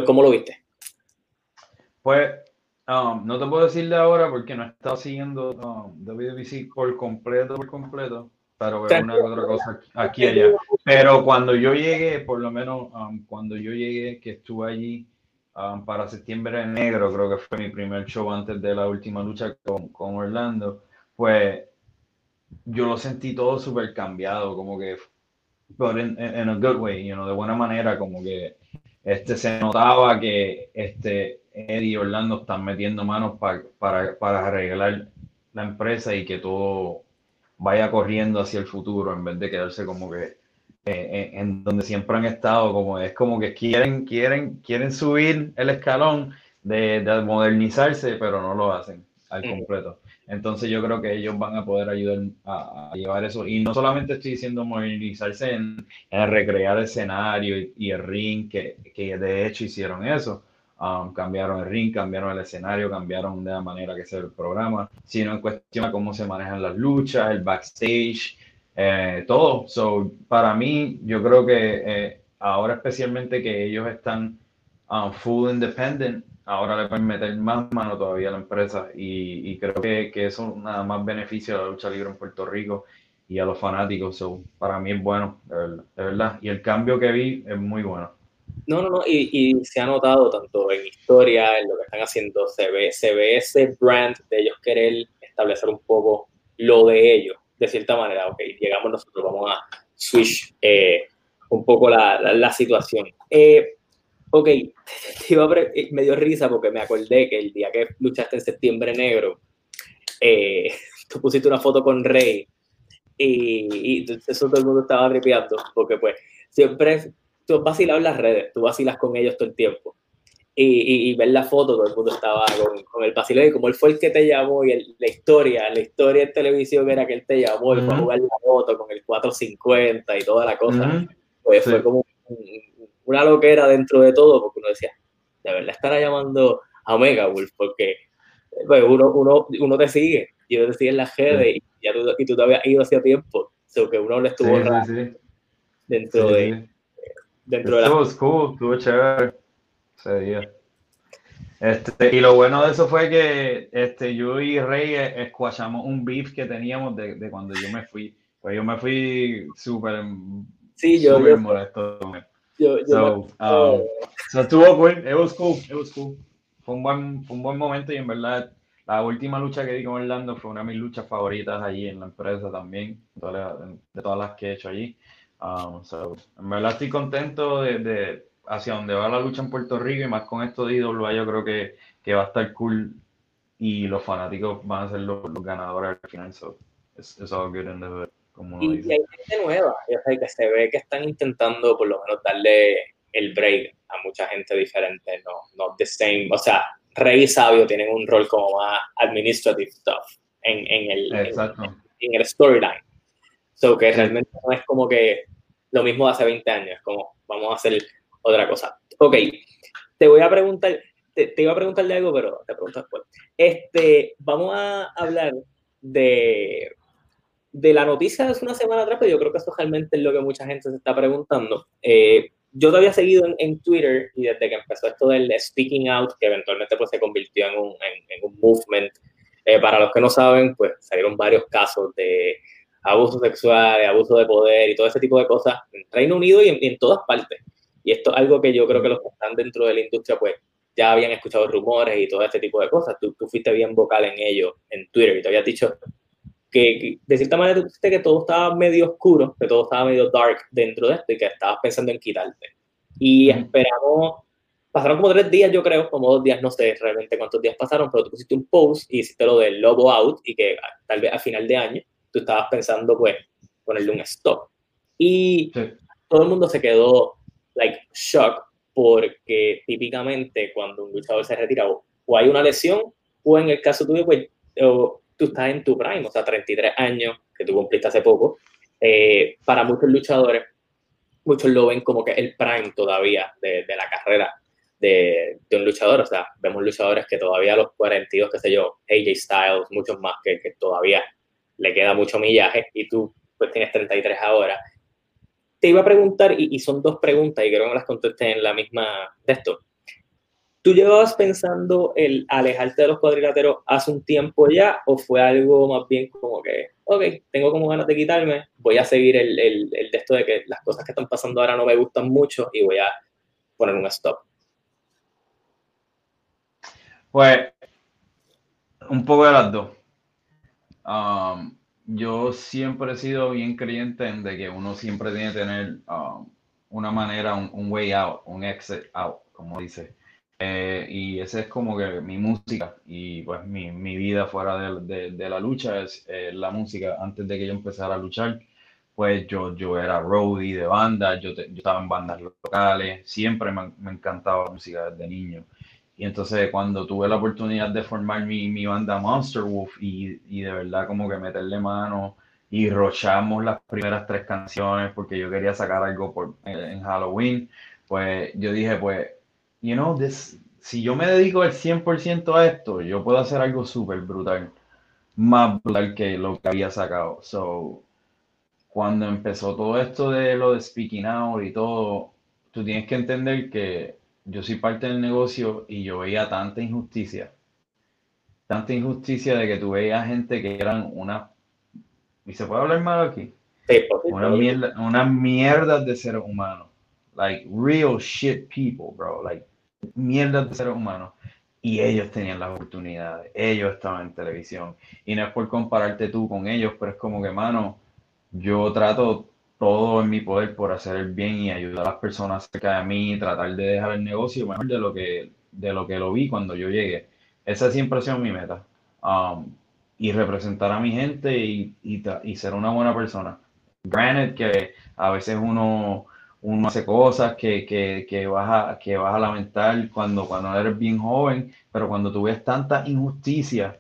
¿cómo lo viste? Pues um, no te puedo decir de ahora porque no he estado siguiendo um, WBC por completo, por completo pero veo una otra cosa aquí y allá. Pero cuando yo llegué, por lo menos um, cuando yo llegué, que estuve allí um, para septiembre negro, creo que fue mi primer show antes de la última lucha con, con Orlando, pues yo lo sentí todo súper cambiado, como que, pero en, en a good way, you know, de buena manera, como que este, se notaba que este, Eddie y Orlando están metiendo manos para, para arreglar la empresa y que todo vaya corriendo hacia el futuro en vez de quedarse como que eh, en donde siempre han estado, como es como que quieren, quieren, quieren subir el escalón de, de modernizarse, pero no lo hacen al completo. Entonces yo creo que ellos van a poder ayudar a, llevar eso. Y no solamente estoy diciendo modernizarse en, recrear el escenario y, el ring, que, que, de hecho hicieron eso. Um, cambiaron el ring, cambiaron el escenario, cambiaron de la manera que se el programa, sino en cuestión de cómo se manejan las luchas, el backstage, eh, todo. So, para mí, yo creo que eh, ahora especialmente que ellos están um, full independent, ahora le pueden meter más mano todavía a la empresa y, creo que, que, eso nada más beneficia a la lucha libre en Puerto Rico y a los fanáticos. So, para mí es bueno, de verdad, Y el cambio que vi es muy bueno. No, no, no, y, y, se ha notado tanto en historia, en lo que están haciendo, se ve, se ve ese brand de ellos querer establecer un poco lo de ellos de cierta manera, ok, llegamos nosotros, vamos a switch eh, un poco la, la, situación. Eh, ok, te iba a eh, me dio risa porque me acordé que el día que luchaste en septiembre negro, eh, tú pusiste una foto con Rey y, y eso todo el mundo estaba tripeando porque pues siempre tú vacilas en las redes, tú vacilas con ellos todo el tiempo y, y, ver la foto, todo el mundo estaba con, con el vacilón y como él fue el que te llamó y la historia, la historia en televisión era que él te llamó y fue a jugar la foto con el 450 y toda la cosa, pues fue como una loquera dentro de todo porque uno decía, de verdad estará llamando a Omega Wolf porque pues, uno, uno, uno te sigue y uno te sigue en la redes y, ya tú, y tú te habías ido hacía tiempo, o que uno le estuvo dentro de... Dentro de la... Estuvo estuvo chévere ese Este, y lo bueno de eso fue que este, yo y Rey escuachamos un beef que teníamos de, de, cuando yo me fui. Pues yo me fui súper sí, yo, molesto. Yo, yo so, um, so estuvo cool, it was cool, it was cool. Fue un, buen, fue un buen momento y en verdad la última lucha que di con Orlando fue una de mis luchas favoritas allí en la empresa también, de todas las que he hecho allí. Um, so, en verdad estoy contento de, de hacia donde va la lucha en Puerto Rico y más con esto de IWA yo creo que, que va a estar cool y los fanáticos van a ser los, ganadores al final. So, it's, all good in the como y, y, hay gente nueva, que se ve que están intentando por lo menos darle el break a mucha gente diferente, no, no the same, o sea, Rey y Sabio tienen un rol como más administrative stuff en, en el, en, el storyline. So que realmente no es como que lo mismo de hace 20 años, como vamos a hacer otra cosa. Ok, te voy a preguntar, te, iba a preguntar de algo, pero te pregunto después. Este, vamos a hablar de, de la noticia de hace una semana atrás, pero yo creo que eso realmente es lo que mucha gente se está preguntando. Eh, yo te había seguido en, Twitter y desde que empezó esto del speaking out, que eventualmente pues se convirtió en un, en, un movement, eh, para los que no saben, pues salieron varios casos de abuso sexual, de abuso de poder y todo ese tipo de cosas en Reino Unido y en todas partes. Y esto es algo que yo creo que los que están dentro de la industria, pues ya habían escuchado rumores y todo este tipo de cosas. Tú, tú fuiste bien vocal en ello, en Twitter, y te habías dicho que, de cierta manera tú dijiste que todo estaba medio oscuro, que todo estaba medio dark dentro de esto y que estabas pensando en quitarte. Y esperamos, pasaron como tres días, yo creo, como dos días, no sé realmente cuántos días pasaron, pero tú pusiste un post y hiciste lo del Lobo Out y que tal vez a final de año tú estabas pensando, pues, ponerle un stop. Y todo el mundo se quedó like shock porque típicamente cuando un luchador se retira o, hay una lesión o en el caso tuyo pues tú estás en tu prime, o sea, 33 años que tú cumpliste hace poco. Eh, para muchos luchadores, muchos lo ven como que el prime todavía de, de la carrera de, de, un luchador. O sea, vemos luchadores que todavía a los 42, qué sé yo, AJ Styles, muchos más que, que todavía le queda mucho millaje y tú pues tienes 33 ahora te iba a preguntar, y, son dos preguntas, y creo que me las contesté en la misma de esto. ¿Tú llevabas pensando el alejarte de los cuadriláteros hace un tiempo ya o fue algo más bien como que, ok, tengo como ganas de quitarme, voy a seguir el, el, el de que las cosas que están pasando ahora no me gustan mucho y voy a poner un stop? Pues un poco de las dos. Um, yo siempre he sido bien creyente en de que uno siempre tiene que tener um, una manera, un, way out, un exit out, como dice. Eh, y ese es como que mi música y pues mi, mi vida fuera de, de, la lucha es la música. Antes de que yo empezara a luchar, pues yo, yo era roadie de banda, yo, yo estaba en bandas locales, siempre me, me encantaba la música desde niño. Y entonces cuando tuve la oportunidad de formar mi, mi banda Monster Wolf y, y, de verdad como que meterle mano y rochamos las primeras tres canciones porque yo quería sacar algo por, en Halloween, pues yo dije, pues, you know, this, si yo me dedico al 100% a esto, yo puedo hacer algo súper brutal, más brutal que lo que había sacado. So, cuando empezó todo esto de lo de Speaking Out y todo, tú tienes que entender que yo soy parte del negocio y yo veía tanta injusticia, tanta injusticia de que tú veías gente que eran una, y se puede hablar mal aquí, una mierda, unas mierdas de seres humanos, like real shit people, bro, like mierdas de seres humanos. Y ellos tenían las oportunidades, ellos estaban en televisión. Y no es por compararte tú con ellos, pero es como que, mano, yo trato todo en mi poder por hacer el bien y ayudar a las personas cerca de mí, tratar de dejar el negocio mejor de lo que, de lo, que lo vi cuando yo llegué. Esa siempre ha sido mi meta. Um, y representar a mi gente y, y, ser una buena persona. Granted que a veces uno, uno hace cosas que, que, que, vas a, que vas a lamentar cuando, cuando eres bien joven, pero cuando tú ves tanta injusticia,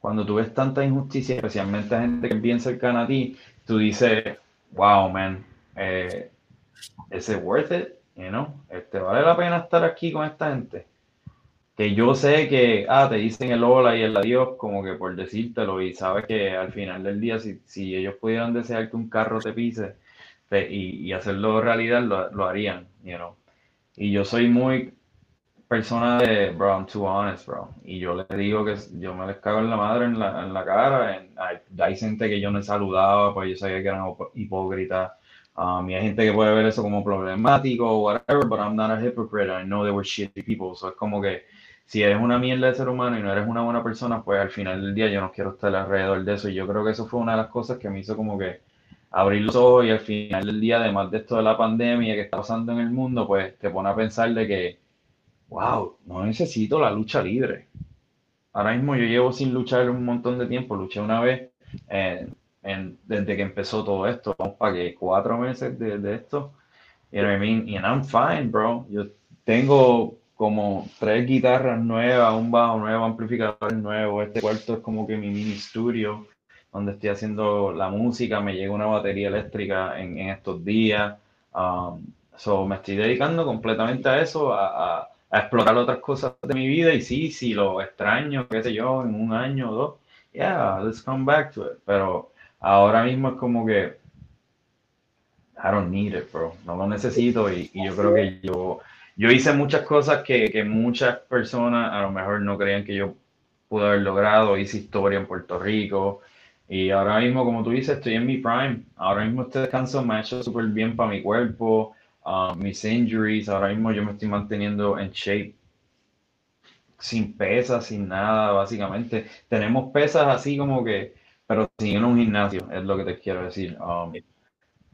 cuando tú ves tanta injusticia, especialmente a gente que es bien cercana a ti, tú dices, wow, man, eh, ¿es worth it? You know? Este, ¿Vale la pena estar aquí con esta gente? Que yo sé que, ah, te dicen el hola y el adiós como que por decírtelo y sabes que al final del día, si, si ellos pudieran desear que un carro te pise y, y, hacerlo realidad, lo, lo harían, you know? Y yo soy muy persona de, bro, I'm too honest, bro. Y yo les digo que yo me les cago en la madre en la, en la cara. En, hay, hay, gente que yo no he saludado, pues yo sabía que eran hipócritas. Um, y hay gente que puede ver eso como problemático o whatever, but I'm not a hypocrite. I know they were shitty people. So es como que si eres una mierda de ser humano y no eres una buena persona, pues al final del día yo no quiero estar alrededor de eso. Y yo creo que eso fue una de las cosas que me hizo como que abrir los ojos y al final del día, además de esto de la pandemia que está pasando en el mundo, pues te pone a pensar de que wow, no necesito la lucha libre. Ahora mismo yo llevo sin luchar un montón de tiempo, luché una vez desde que empezó todo esto, vamos para que cuatro meses de, esto. You know what I mean? And I'm fine, bro. Yo tengo como tres guitarras nuevas, un bajo nuevo, amplificador nuevo. Este cuarto es como que mi mini estudio donde estoy haciendo la música. Me llega una batería eléctrica en, estos días. Um, so me estoy dedicando completamente a eso, a a explorar otras cosas de mi vida y sí, sí, lo extraño, qué sé yo, en un año o dos, yeah, let's come back to it. Pero ahora mismo es como que I don't need it, bro. No lo necesito y, yo creo que yo, yo hice muchas cosas que, que, muchas personas a lo mejor no creían que yo pude haber logrado. Hice historia en Puerto Rico y ahora mismo, como tú dices, estoy en mi prime. Ahora mismo este descanso me ha hecho súper bien para mi cuerpo Um, mis injuries, ahora mismo yo me estoy manteniendo en shape sin pesas, sin nada, básicamente. Tenemos pesas así como que, pero sin un gimnasio, es lo que te quiero decir. Um,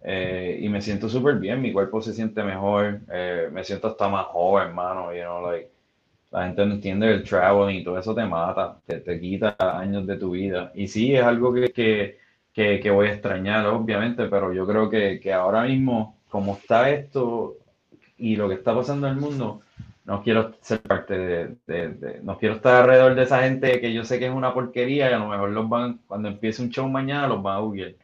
eh, y me siento súper bien, mi cuerpo se siente mejor, eh, me siento hasta más joven, hermano, you know, like, la gente no entiende el traveling y todo eso te mata, te, te quita años de tu vida. Y sí, es algo que, que, que, que voy a extrañar, obviamente, pero yo creo que, que ahora mismo como está esto y lo que está pasando en el mundo, no quiero ser parte de, no quiero estar alrededor de esa gente que yo sé que es una porquería y a lo mejor los van, cuando empiece un show mañana, los van a googlear.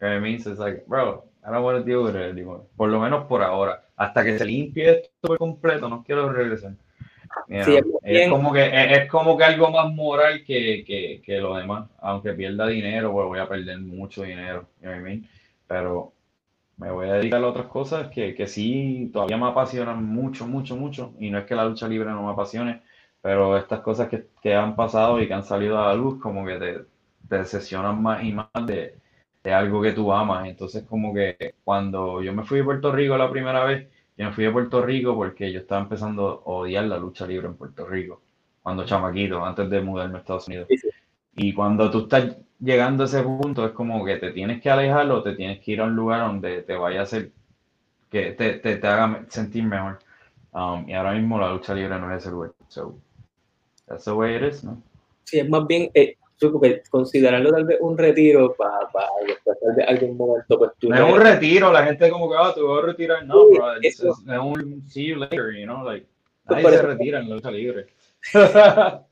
I mean, it's bro, I don't want to por lo menos por ahora, hasta que se limpie esto por completo, no quiero regresar. Es, como que, es, como que algo más moral que, que, que, lo demás. Aunque pierda dinero, pues voy a perder mucho dinero. You know I mean? Pero me voy a dedicar a otras cosas que, que sí todavía me apasionan mucho, mucho, mucho. Y no es que la lucha libre no me apasione, pero estas cosas que, que han pasado y que han salido a la luz, como que te, te decepcionan más y más de, de, algo que tú amas. Entonces, como que cuando yo me fui de Puerto Rico la primera vez, yo me fui de Puerto Rico porque yo estaba empezando a odiar la lucha libre en Puerto Rico, cuando chamaquito, antes de mudarme a Estados Unidos. Y cuando tú estás llegando a ese punto, es como que te tienes que alejar o te tienes que ir a un lugar donde te vaya a hacer que te, te, te haga sentir mejor. Um, y ahora mismo la lucha libre no es ese lugar. So, that's the way it is, ¿no? Sí, es más bien, eh, considerarlo tal vez un retiro para pa, tal vez algún momento pues tú... No es un retiro, la gente como que, ah, tú vas a retirar, no, sí, bro, es, es, un see you later, you know, like, nadie se retira en la lucha libre.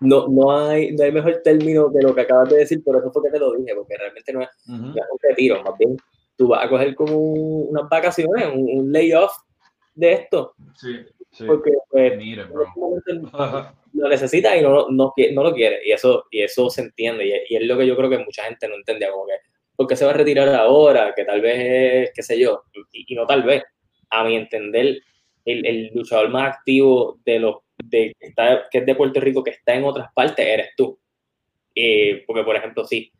no, no, hay, no hay mejor término que lo que acabas de decir, por eso fue que te lo dije, porque realmente no es, uh -huh. no es un retiro, más bien tú vas a coger como unas vacaciones, un, un layoff de esto. Sí, sí. Porque pues, lo necesita y no, no, no, lo quiere. Y eso, y eso se entiende. Y, y, es lo que yo creo que mucha gente no entendía, como que, ¿por qué se va a retirar ahora? Que tal vez es, qué sé yo, y, y no tal vez. A mi entender, el, el luchador más activo de los de, que, está, que es de Puerto Rico, que está en otras partes, eres tú. Eh, porque, por ejemplo, sí,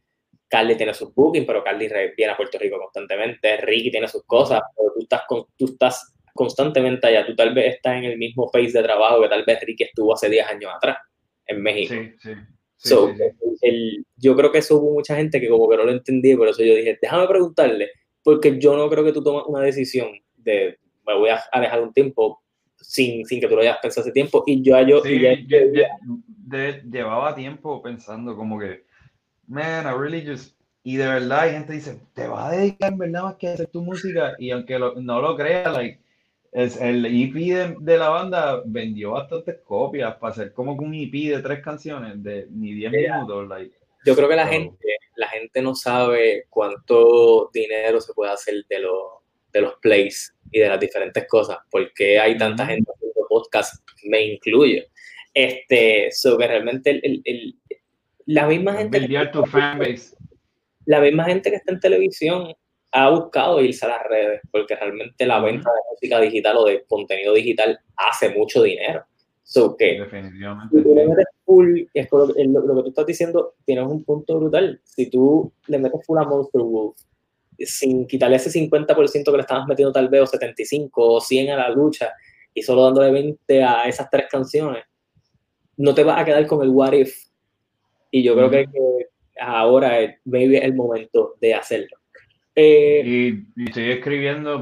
Carly tiene sus bookings, pero Carly viene a Puerto Rico constantemente, Ricky tiene sus cosas, pero tú estás, con, tú estás constantemente allá, tú tal vez estás en el mismo país de trabajo que tal vez Ricky estuvo hace 10 años atrás, en México. Sí, sí. Sí, so, sí, sí. El, yo creo que eso hubo mucha gente que como que no lo entendí, por eso yo dije, déjame preguntarle, porque yo no creo que tú tomas una decisión de, me voy a alejar un tiempo sin, sin que tú lo hayas pensado hace tiempo, y yo, yo, y ya- yo- yo- de- llevaba tiempo pensando como que, man, I really just... Y de verdad hay gente que dice, te vas a dedicar en verdad más que hacer tu música. Y aunque lo- no lo creas, like, es, el EP de, de la banda vendió bastantes copias para hacer como un EP de tres canciones de ni 10 Yeah. minutos. Like, Yo creo que la gente, la gente no sabe cuánto dinero se puede hacer de los, de los plays y de las diferentes cosas, porque hay tanta Ujú. gente haciendo podcast, me incluyo. Este, so que realmente el, el- el- la misma gente que tu fanbase. la misma gente que está en televisión ha buscado irse a las redes, porque realmente la venta de música digital o de contenido digital hace mucho dinero. So que Definitivamente. si tú le metes full, es lo, lo- que tú estás diciendo, tienes un punto brutal. Si tú le metes full a Monster Wolf, sin quitarle ese 50% que le estabas metiendo tal vez, o 75 o 100 a la lucha, y solo dándole 20 a esas tres canciones, no te vas a quedar con el what if. Y yo creo que, que ahora es maybe el momento de hacerlo. Eh, Y, y estoy escribiendo,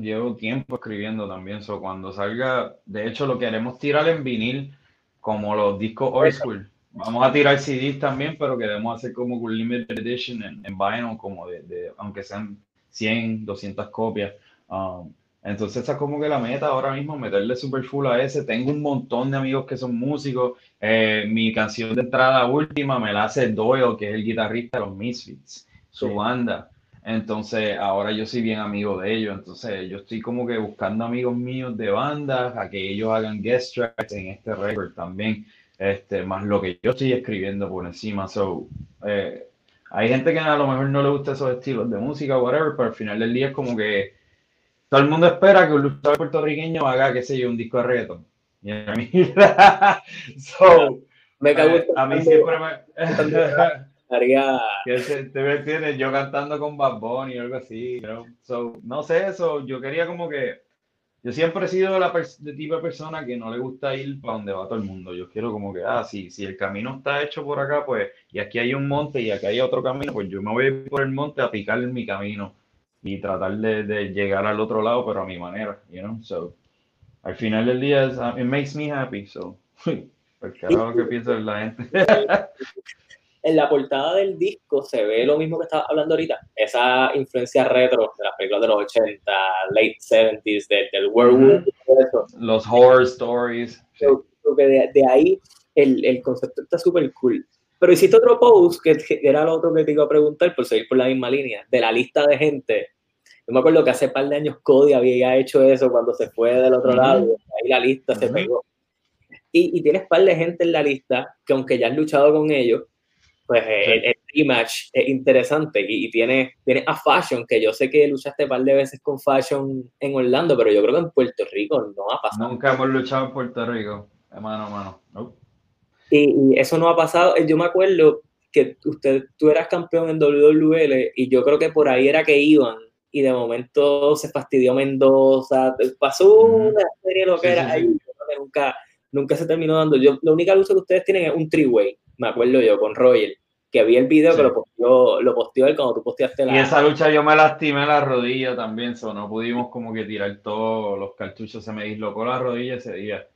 llevo tiempo escribiendo también, so cuando salga, de hecho lo queremos tirar en vinil, como los discos old school. Vamos a tirar CDs también, pero queremos hacer como un limited edition en, en vinyl, como de, de- aunque sean 100, 200 copias. Um, entonces esa es como que la meta ahora mismo, meterle super full a ese. Tengo un montón de amigos que son músicos. Eh, mi canción de entrada última me la hace Doyle, que es el guitarrista de los Misfits, su Sí. banda. Entonces, ahora yo soy bien amigo de ellos. Entonces, yo estoy como que buscando amigos míos de bandas a que ellos hagan guest tracks en este record también. Este, más lo que yo estoy escribiendo por encima. So, eh, hay gente que a lo mejor no le gusta esos estilos de música o whatever, pero al final del día es como que todo el mundo espera que un luchador puertorriqueño haga, qué sé yo, un disco de reggaeton. Y a mí, so, me cago eh, a mí siempre me... se- te entiendes, yo cantando con Bad Bunny o algo así, know? So, no sé, eso, yo quería como que, yo siempre he sido la de tipo de persona que no le gusta ir para donde va todo el mundo, yo quiero como que, ah, sí, si el camino está hecho por acá, pues, y aquí hay un monte y aquí hay otro camino, pues yo me voy por el monte a picar en mi camino y tratar de, de llegar al otro lado, pero a mi manera, you know, so, al final del día, es- it makes me happy, so, ahora lo que piensa la gente. en la portada del disco se ve lo mismo que estaba hablando ahorita, esa influencia retro de las películas de los 80, late 70s, de- del werewolf, eso. Los horror stories. Creo- creo que de, de ahí el, el concepto está súper cool. Pero hiciste otro post que, que era lo otro que te iba a preguntar, por seguir por la misma línea, de la lista de gente. Yo me acuerdo que hace par de años Cody había hecho eso cuando se fue del otro lado, ahí la lista se pegó. Y, y tienes par de gente en la lista que aunque ya has luchado con ellos, pues eh, Sí. el, el rematch es interesante y, y tienes, tienes a Fashion, que yo sé que luchaste un par de veces con Fashion en Orlando, pero yo creo que en Puerto Rico no ha pasado. Nunca hemos luchado en Puerto Rico, de mano a mano. Nope. Y, y eso no ha pasado. Yo me acuerdo que usted, tú eras campeón en WWL y yo creo que por ahí era que iban y de momento se fastidió Mendoza. Pasó una serie lo que Sí, era sí, ahí. nunca, nunca se terminó dando. Yo, la única lucha que ustedes tienen es un three-way, me acuerdo yo, con Roger. que vi el video que lo posteó, lo posteó él cuando tú posteaste la... Y esa lucha yo me lastimé la rodilla también, so no pudimos como que tirar todos los cartuchos, se me dislocó la rodilla ese día.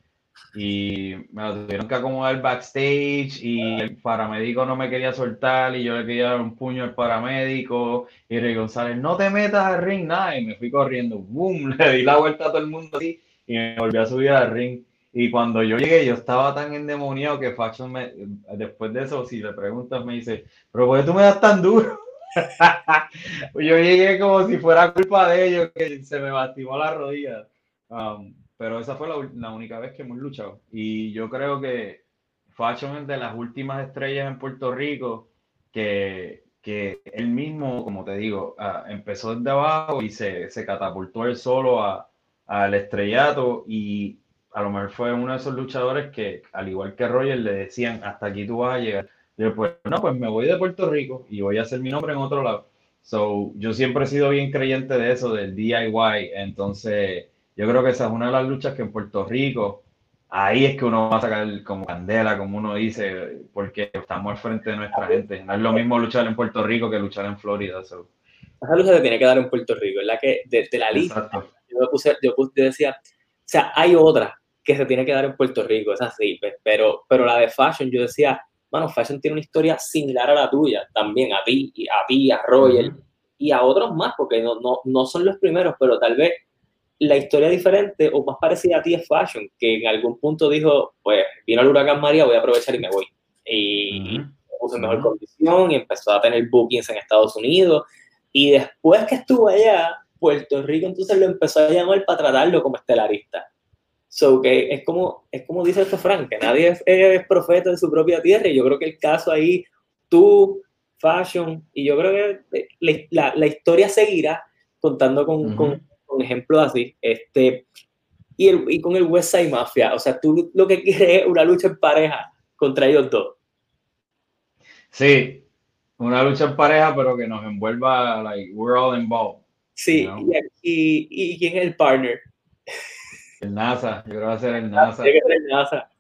Y me lo tuvieron que acomodar backstage y el paramédico no me quería soltar y yo le quería dar un puño al paramédico y Rey González, no te metas al ring, nada, y me fui corriendo, boom, le di la vuelta a todo el mundo así y me volví a subir al ring. Y cuando yo llegué, yo estaba tan endemoniado que Faction me, después de eso, si le preguntas, me dice, pero ¿por qué tú me das tan duro? yo llegué como si fuera culpa de ellos que se me lastimó la rodilla. Um, pero esa fue la, única vez que hemos luchado. Y yo creo que Faction es de las últimas estrellas en Puerto Rico que, que él mismo, como te digo, ah, empezó desde abajo y se, se catapultó él solo al estrellato y a lo mejor fue uno de esos luchadores que, al igual que Roger, le decían, hasta aquí tú vas a llegar. Y después, no, pues me voy de Puerto Rico y voy a hacer mi nombre en otro lado. So, yo siempre he sido bien creyente de eso, del DIY. Entonces, yo creo que esa es una de las luchas que en Puerto Rico, ahí es que uno va a sacar como candela, como uno dice, porque estamos al frente de nuestra gente. No es lo mismo luchar en Puerto Rico que luchar en Florida. Esa lucha se tiene que dar en Puerto Rico, es la que de, la lista, yo, puse, yo, decía, o sea, hay otra que se tiene que dar en Puerto Rico, es así, pero, pero la de Fashion, yo decía, bueno, Fashion tiene una historia similar a la tuya, también a ti, a ti, a Royal, y a otros más, porque no, no, no son los primeros, pero tal vez la historia diferente o más parecida a ti es Fashion, que en algún punto dijo, pues vino el huracán María, voy a aprovechar y me voy. Y puso en mejor condición y empezó a tener bookings en Estados Unidos. Y después que estuvo allá, Puerto Rico entonces lo empezó a llamar para tratarlo como estelarista. So que es como, es como dice esto Frank, que nadie es, profeta en su propia tierra, y yo creo que el caso ahí, tú, Fashion, y yo creo que la, la, historia seguirá contando con, con, con, ejemplos así. Este, y, el, y con el West Side Mafia, o sea, tú lo que quieres es una lucha en pareja contra ellos dos. Sí, una lucha en pareja, pero que nos envuelva, like, we're all involved. Sí, y, y, y, quién es el partner. El NASA, yo creo que va a ser el NASA. Tiene que ser el NASA.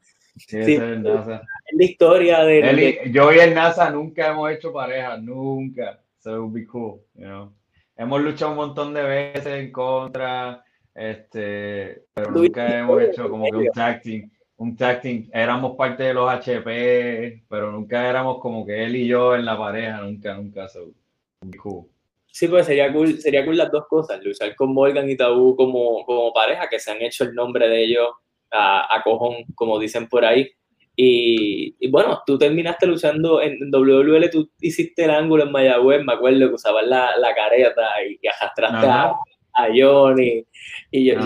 Tiene que ser el NASA. Es la historia de, Yo y el NASA nunca hemos hecho pareja, nunca. So it would be cool, you know. Hemos luchado un montón de veces en contra, este, pero nunca hemos hecho como que un tag team. Un tag team. Éramos parte de los HP, pero nunca éramos como que él y yo en la pareja, nunca, nunca. So, it would be cool. Sí, pues sería cool, sería cool las dos cosas, luchar con Morgan y Tabú como, como pareja, que se han hecho el nombre de ellos a, a cojón, como dicen por ahí. Y, y, bueno, tú terminaste luchando en WWL, tú hiciste el ángulo en Mayagüez, me acuerdo que usabas la, la careta y, y arrastraste a, a, Johnny. Y yo,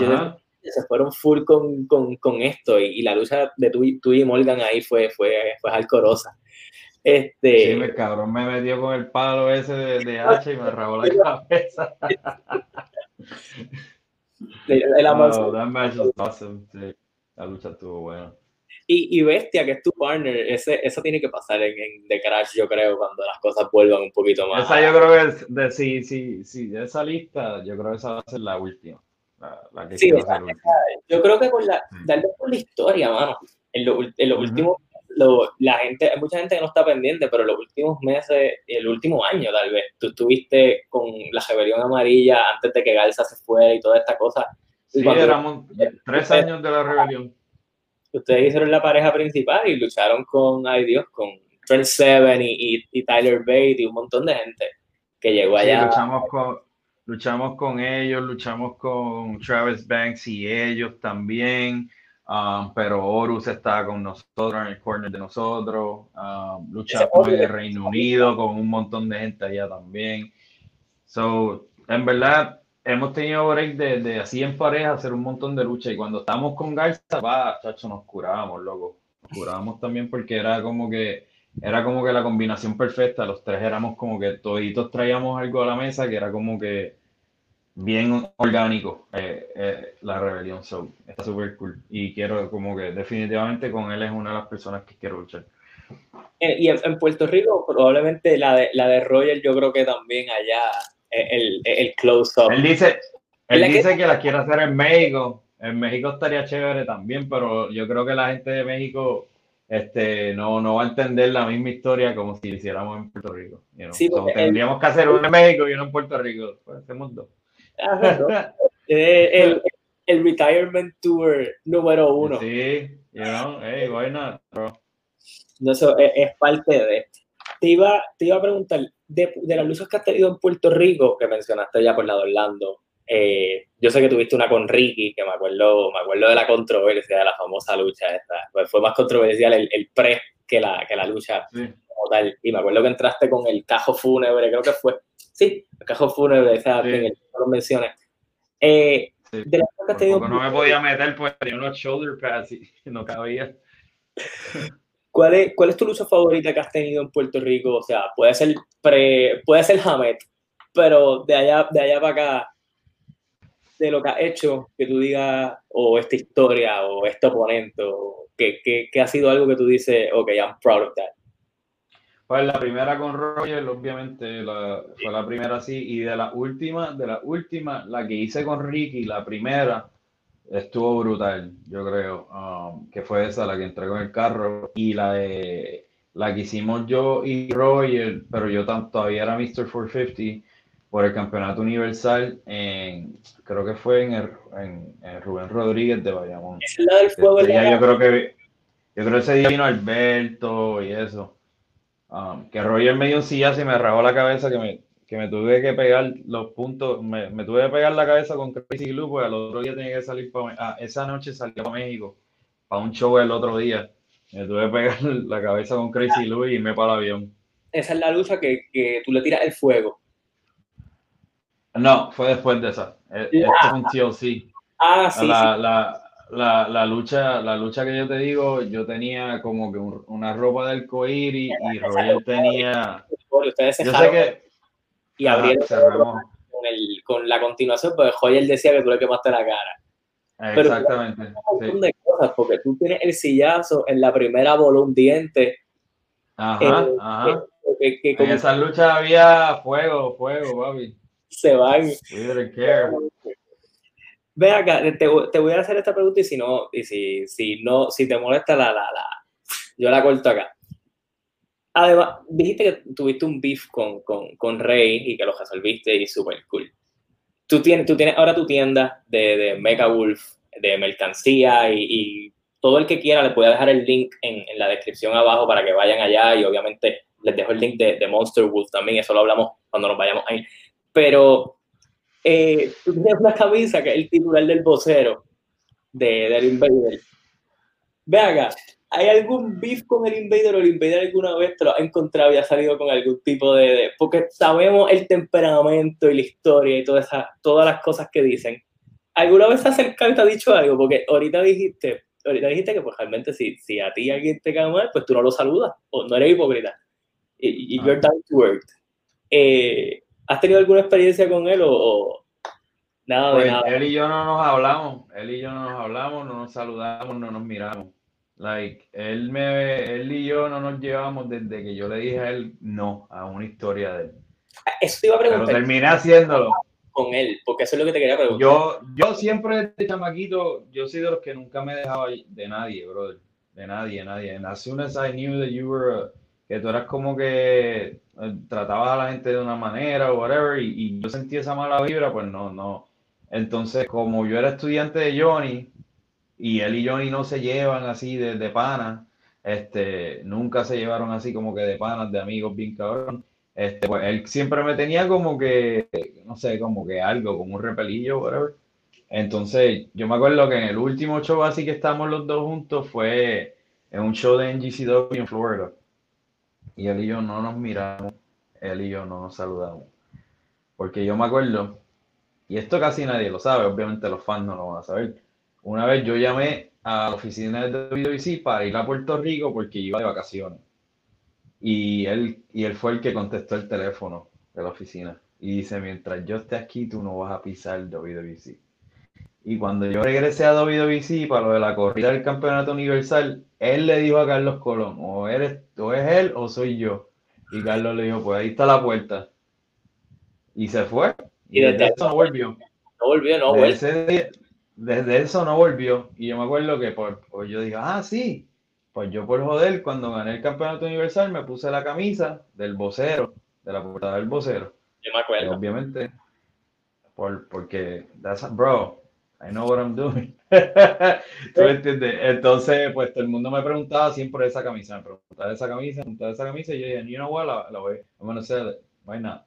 se fueron full con, con, con esto. Y, y, la lucha de tú, tú, y Morgan ahí fue, fue, fue alcorosa. Este, sí, me cabrón me metió con el palo ese de, de H y me rabó la cabeza. el, el no, that match was awesome. Sí, la lucha estuvo buena. Y, y, Bestia, que es tu partner, ese, eso tiene que pasar en, en, The Crash, yo creo, cuando las cosas vuelvan un poquito más. Esa yo creo que, es de, sí, sí, sí, de esa lista, yo creo que esa va a ser la última. La, la que sí, esa, yo creo que con la, darle por la historia, mano. En lo, en lo la gente, hay mucha gente que no está pendiente, pero los últimos meses, el último año tal vez, tú estuviste con la rebelión amarilla antes de que Garza se fuera y toda esta cosa. Sí, éramos tres años de la rebelión. Ustedes hicieron la pareja principal y lucharon con, ay Dios, con Trent Seven y, y, Tyler Bate y un montón de gente que llegó allá. luchamos con, luchamos con ellos, luchamos con Travis Banks y ellos también. Um, pero Horus está con nosotros en el corner de nosotros. Um, luchamos en el Reino Unido con un montón de gente allá también. So, en verdad, hemos tenido break de, de, así en pareja hacer un montón de lucha. Y cuando estábamos con Garza, va, chacho, nos curábamos, loco. Nos curábamos también porque era como que era como que la combinación perfecta. Los tres éramos como que toditos traíamos algo a la mesa que era como que bien orgánico eh, eh, la rebelión so está súper cool y quiero como que definitivamente con él es una de las personas que quiero luchar eh, y en, Puerto Rico probablemente la de la de Roger yo creo que también allá el, el close up él dice él dice que... la quiere hacer en México en México estaría chévere también pero yo creo que la gente de México este, no, no va a entender la misma historia como si hiciéramos en Puerto Rico. tendríamos que hacer uno en México y uno en Puerto Rico. Pues hacemos dos. Ah, el, el, Retirement Tour número uno. Sí, you know, hey, why not, bro? No, eso es, parte de Te iba, te iba a preguntar, de, de las luces que has tenido en Puerto Rico, que mencionaste ya por la de Orlando, eh, yo sé que tuviste una con Ricky, que me acuerdo, me acuerdo de la controversia, de la famosa lucha esta. Pues fue más controversial el, el pre que la, que la lucha como tal. Y me acuerdo que entraste con el cajo fúnebre, creo que fue. Sí, el cajo fúnebre, esa, sí. el lo mencioné. Eh, de la que no me podía meter, pues tenía unos shoulder pads y no cabía. ¿Cuál es, ¿Cuál es tu lucha favorita que has tenido en Puerto Rico? O sea, puede ser pre, puede ser Hamed, pero de allá, de allá para acá, de lo que ha hecho, que tú digas, o esta historia, o este oponente, o que, que, que, ha sido algo que tú dices, ok, I'm proud of that? Pues la primera con Roger, obviamente, la, fue la primera así, y de la última, de la última, la que hice con Ricky, la primera, estuvo brutal, yo creo, um, que fue esa, la que entré con el carro, y la de, la que hicimos yo y Roger, pero yo todavía era Mr. 450, por el campeonato universal en, creo que fue en, el, en, Rubén Rodríguez de Bayamón. Es la del fuego día, yo creo que yo creo que ese día vino Alberto y eso. Um, que Roger me dio un sillazo y me rajó la cabeza que me, que me tuve que pegar los puntos, me, me tuve que pegar la cabeza con Crazy Glue, porque al otro día tenía que salir para ah, esa noche salí para México para un show el otro día. Me tuve que pegar la cabeza con Crazy Glue y me para el avión. Esa es la lucha que, que tú le tiras el fuego. No, fue después de esa. E, esto es un TLC. Ah, sí. La, La, la, la, lucha, la lucha que yo te digo, yo tenía como que una ropa del coiri y Roger tenía. Ustedes yo sé que. Y abrieron con, el, con la continuación, pues Joyer decía que tú le quemaste la cara. Exactamente. Pero un montón de cosas, porque tú tienes el sillazo en la primera bola un diente. Ajá, eh, ajá. Que, que, en esa lucha había fuego, fuego, papi se van. Ve acá, te, te, voy a hacer esta pregunta y si no, y si, si no, si te molesta la, la, la, yo la corto acá. Además, dijiste que tuviste un beef con, con, con Rey y que lo resolviste y súper cool. Tú tienes, tú tienes ahora tu tienda de, de Mega Wolf, de mercancía y, y, todo el que quiera le puede dejar el link en, en, la descripción abajo para que vayan allá y obviamente les dejo el link de, de Monster Wolf también, eso lo hablamos cuando nos vayamos ahí pero eh, tú tienes una camisa que es el titular del vocero de, del Invader. Ve acá, ¿hay algún beef con el Invader o el Invader alguna vez te lo ha encontrado y ha salido con algún tipo de, Porque sabemos el temperamento y la historia y todas, esas, todas las cosas que dicen. ¿Alguna vez se ha acercado y te ha dicho algo? Porque ahorita dijiste, ahorita dijiste que pues realmente si, si a ti alguien te cae mal, pues tú no lo saludas o no eres hipócrita. Y, y you're down to earth. Eh, ¿Has tenido alguna experiencia con él o, nada pues de nada? Él y yo no nos hablamos, él y yo no nos hablamos, no nos saludamos, no nos miramos. Like, él, me, él y yo no nos llevamos desde que yo le dije a él no a una historia de él. Eso te iba a preguntar. Pero terminé haciéndolo. Con él, porque eso es lo que te quería preguntar. Yo, yo siempre, de chamaquito, yo soy de los que nunca me dejaba de nadie, brother. De nadie, nadie. And as soon as I knew that you were que tú eras como que eh, tratabas a la gente de una manera o whatever, y, yo sentí esa mala vibra, pues no, no. Entonces, como yo era estudiante de Johnny, y él y Johnny no se llevan así de, de pana, este, nunca se llevaron así como que de panas, de amigos bien cabrón. Este, pues él siempre me tenía como que, no sé, como que algo, como un repelillo, whatever. Entonces, yo me acuerdo que en el último show así que estábamos los dos juntos fue en un show de NGCW en Florida y él y yo no nos miramos, él y yo no nos saludamos. Porque yo me acuerdo, y esto casi nadie lo sabe, obviamente los fans no lo van a saber. Una vez yo llamé a la oficina de WWC para ir a Puerto Rico porque iba de vacaciones. Y él, y él fue el que contestó el teléfono de la oficina. Y dice, mientras yo esté aquí, tú no vas a pisar WWC. Y cuando yo regresé a WWC para lo de la corrida del campeonato universal, él le dijo a Carlos Colón, o, eres, o es él o soy yo. Y Carlos le dijo, pues ahí está la puerta. Y se fue. Y desde, eso no volvió. No volvió, no desde, desde eso no volvió. Y yo me acuerdo que por, yo dije, ah, sí. pues yo por joder, cuando gané el campeonato universal, me puse la camisa del vocero, de la portada del vocero. Yo me acuerdo. obviamente, por, porque, that's, bro, I know what I'm doing. ¿Tú entiendes? Entonces, pues todo el mundo me preguntaba siempre esa camisa, me preguntaba esa camisa, me preguntaba esa camisa, y yo dije, you know what, la, la voy, I'm gonna say, why not?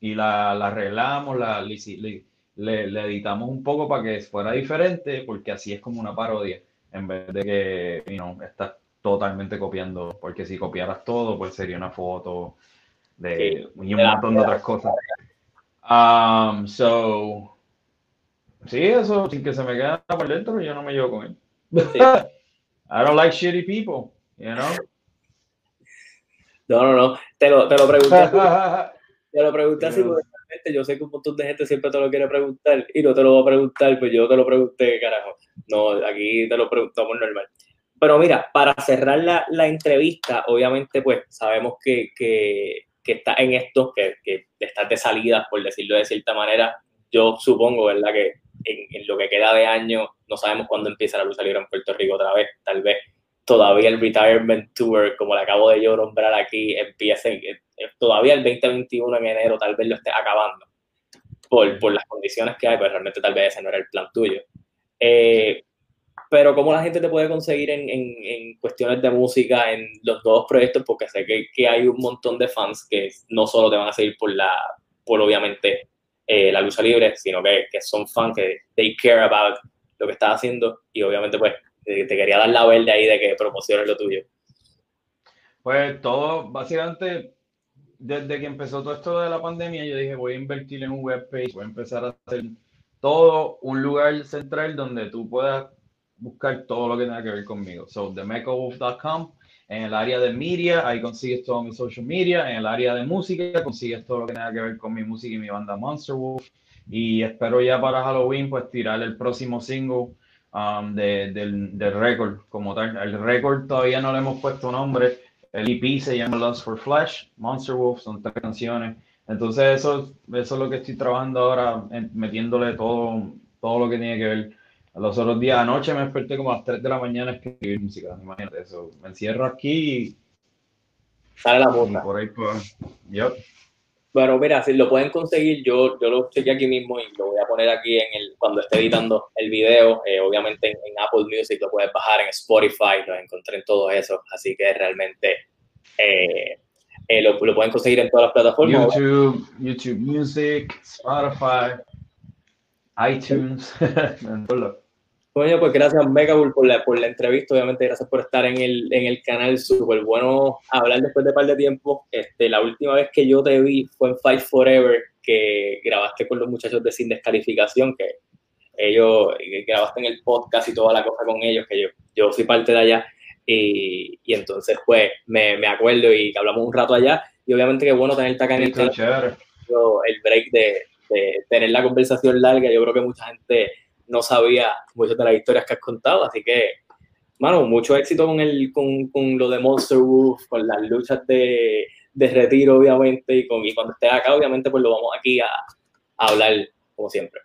Y la, la arreglamos, la, le, le, editamos un poco para que fuera diferente, porque así es como una parodia, en vez de que, you know, estás totalmente copiando, porque si copiaras todo, pues sería una foto de y un montón de otras cosas. Um, so, Sí, eso, sin que se me quede por dentro, yo no me llevo con él. I don't like shitty people, you know? No, no, no. Te lo, te lo pregunté. te lo pregunté así porque yo sé que un montón de gente siempre te lo quiere preguntar y no te lo voy a preguntar, pues yo te lo pregunté, carajo. No, aquí te lo preguntamos normal. Pero mira, para cerrar la, la entrevista, obviamente, pues sabemos que, que, que estás en esto, que, que estás de salida, por decirlo de cierta manera. Yo supongo, ¿verdad? Que en, lo que queda de año, no sabemos cuándo empieza la lucha libre en Puerto Rico otra vez, tal vez todavía el Retirement Tour, como le acabo de yo nombrar aquí, empiece, eh, eh, todavía el 2021 en enero tal vez lo esté acabando, por, por las condiciones que hay, pero realmente tal vez ese no era el plan tuyo. Eh, pero cómo la gente te puede conseguir en, en, en, cuestiones de música, en los nuevos proyectos, porque sé que, que, hay un montón de fans que no solo te van a seguir por la, por obviamente eh, la lucha libre, sino que, son fans, que they care about lo que estás haciendo y obviamente pues te quería dar la verde ahí de que promociones lo tuyo. Pues todo, básicamente, desde que empezó todo esto de la pandemia, yo dije voy a invertir en un webpage, voy a empezar a hacer todo un lugar central donde tú puedas buscar todo lo que tenga que ver conmigo. So, themecawolf.com en el área de media, ahí consigues todo mi social media. En el área de música, consigues todo lo que tenga que ver con mi música y mi banda Monster Wolf. Y espero ya para Halloween, pues tirar el próximo single um, de, del, del récord como tal. El récord todavía no le hemos puesto nombre. El EP se llama Lost for Flash, Monster Wolf, son tres canciones. Entonces eso, eso es lo que estoy trabajando ahora, metiéndole todo, todo lo que tiene que ver los otros días, anoche me desperté como a las 3 de la mañana a escribir música, imagínate eso. Me encierro aquí y... Sale la música. Por ahí, pues, yo. Bueno, mira, si lo pueden conseguir, yo, yo lo chequeé aquí mismo y lo voy a poner aquí en el, cuando esté editando el video. Eh, obviamente en, Apple Music lo puedes bajar, en Spotify lo encontré en todo eso. Así que realmente eh, eh, lo, lo, pueden conseguir en todas las plataformas. YouTube, YouTube Music, Spotify, iTunes. Coño, pues gracias Megabull por la, por la entrevista, obviamente gracias por estar en el, en el canal, súper bueno hablar después de un par de tiempo. Este, la última vez que yo te vi fue en Fight Forever, que grabaste con los muchachos de Sin Descalificación, que ellos grabaste en el podcast y toda la cosa con ellos, que yo, yo fui parte de allá. Y, y entonces, pues, me, me, acuerdo y hablamos un rato allá. Y obviamente que bueno tenerte acá en el canal. El break de, de tener la conversación larga. Yo creo que mucha gente no sabía muchas de las historias que has contado, así que, mano, mucho éxito con, el, con, con lo de Monster Wolf, con las luchas de, de retiro, obviamente, y, con, y cuando estés acá, obviamente, pues lo vamos aquí a, a hablar, como siempre.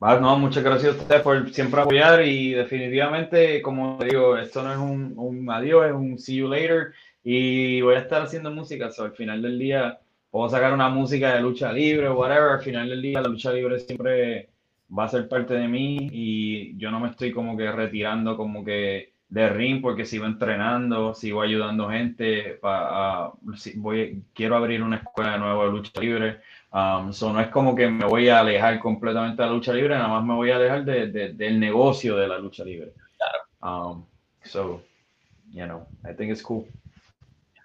Bueno, no, muchas gracias a ustedes por siempre apoyar y definitivamente, como digo, esto no es un, un adiós, es un see you later y voy a estar haciendo música, so, al final del día puedo sacar una música de lucha libre whatever, al final del día la lucha libre siempre va a ser parte de mí y yo no me estoy como que retirando como que de ring porque sigo entrenando, sigo ayudando gente, para, voy, quiero abrir una escuela de nuevo de lucha libre, um, no es como que me voy a alejar completamente de la lucha libre, nada más me voy a alejar de, del negocio de la lucha libre. Claro. Um, so, you know, I think it's cool.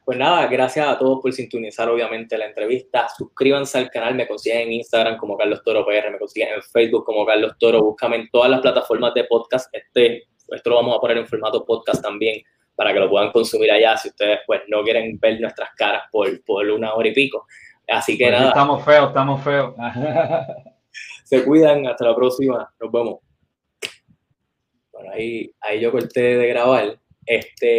Pues nada, gracias a todos por sintonizar obviamente la entrevista. Suscríbanse al canal, me consiguen en Instagram como Carlos Toro PR, me consiguen en Facebook como Carlos Toro, búscame en todas las plataformas de podcast. Este, esto lo vamos a poner en formato podcast también para que lo puedan consumir allá si ustedes pues no quieren ver nuestras caras por, por una hora y pico. Así que pues nada. Estamos feos, estamos feos. Se cuidan, hasta la próxima, nos vemos. Bueno, ahí, ahí yo corté de grabar. Este,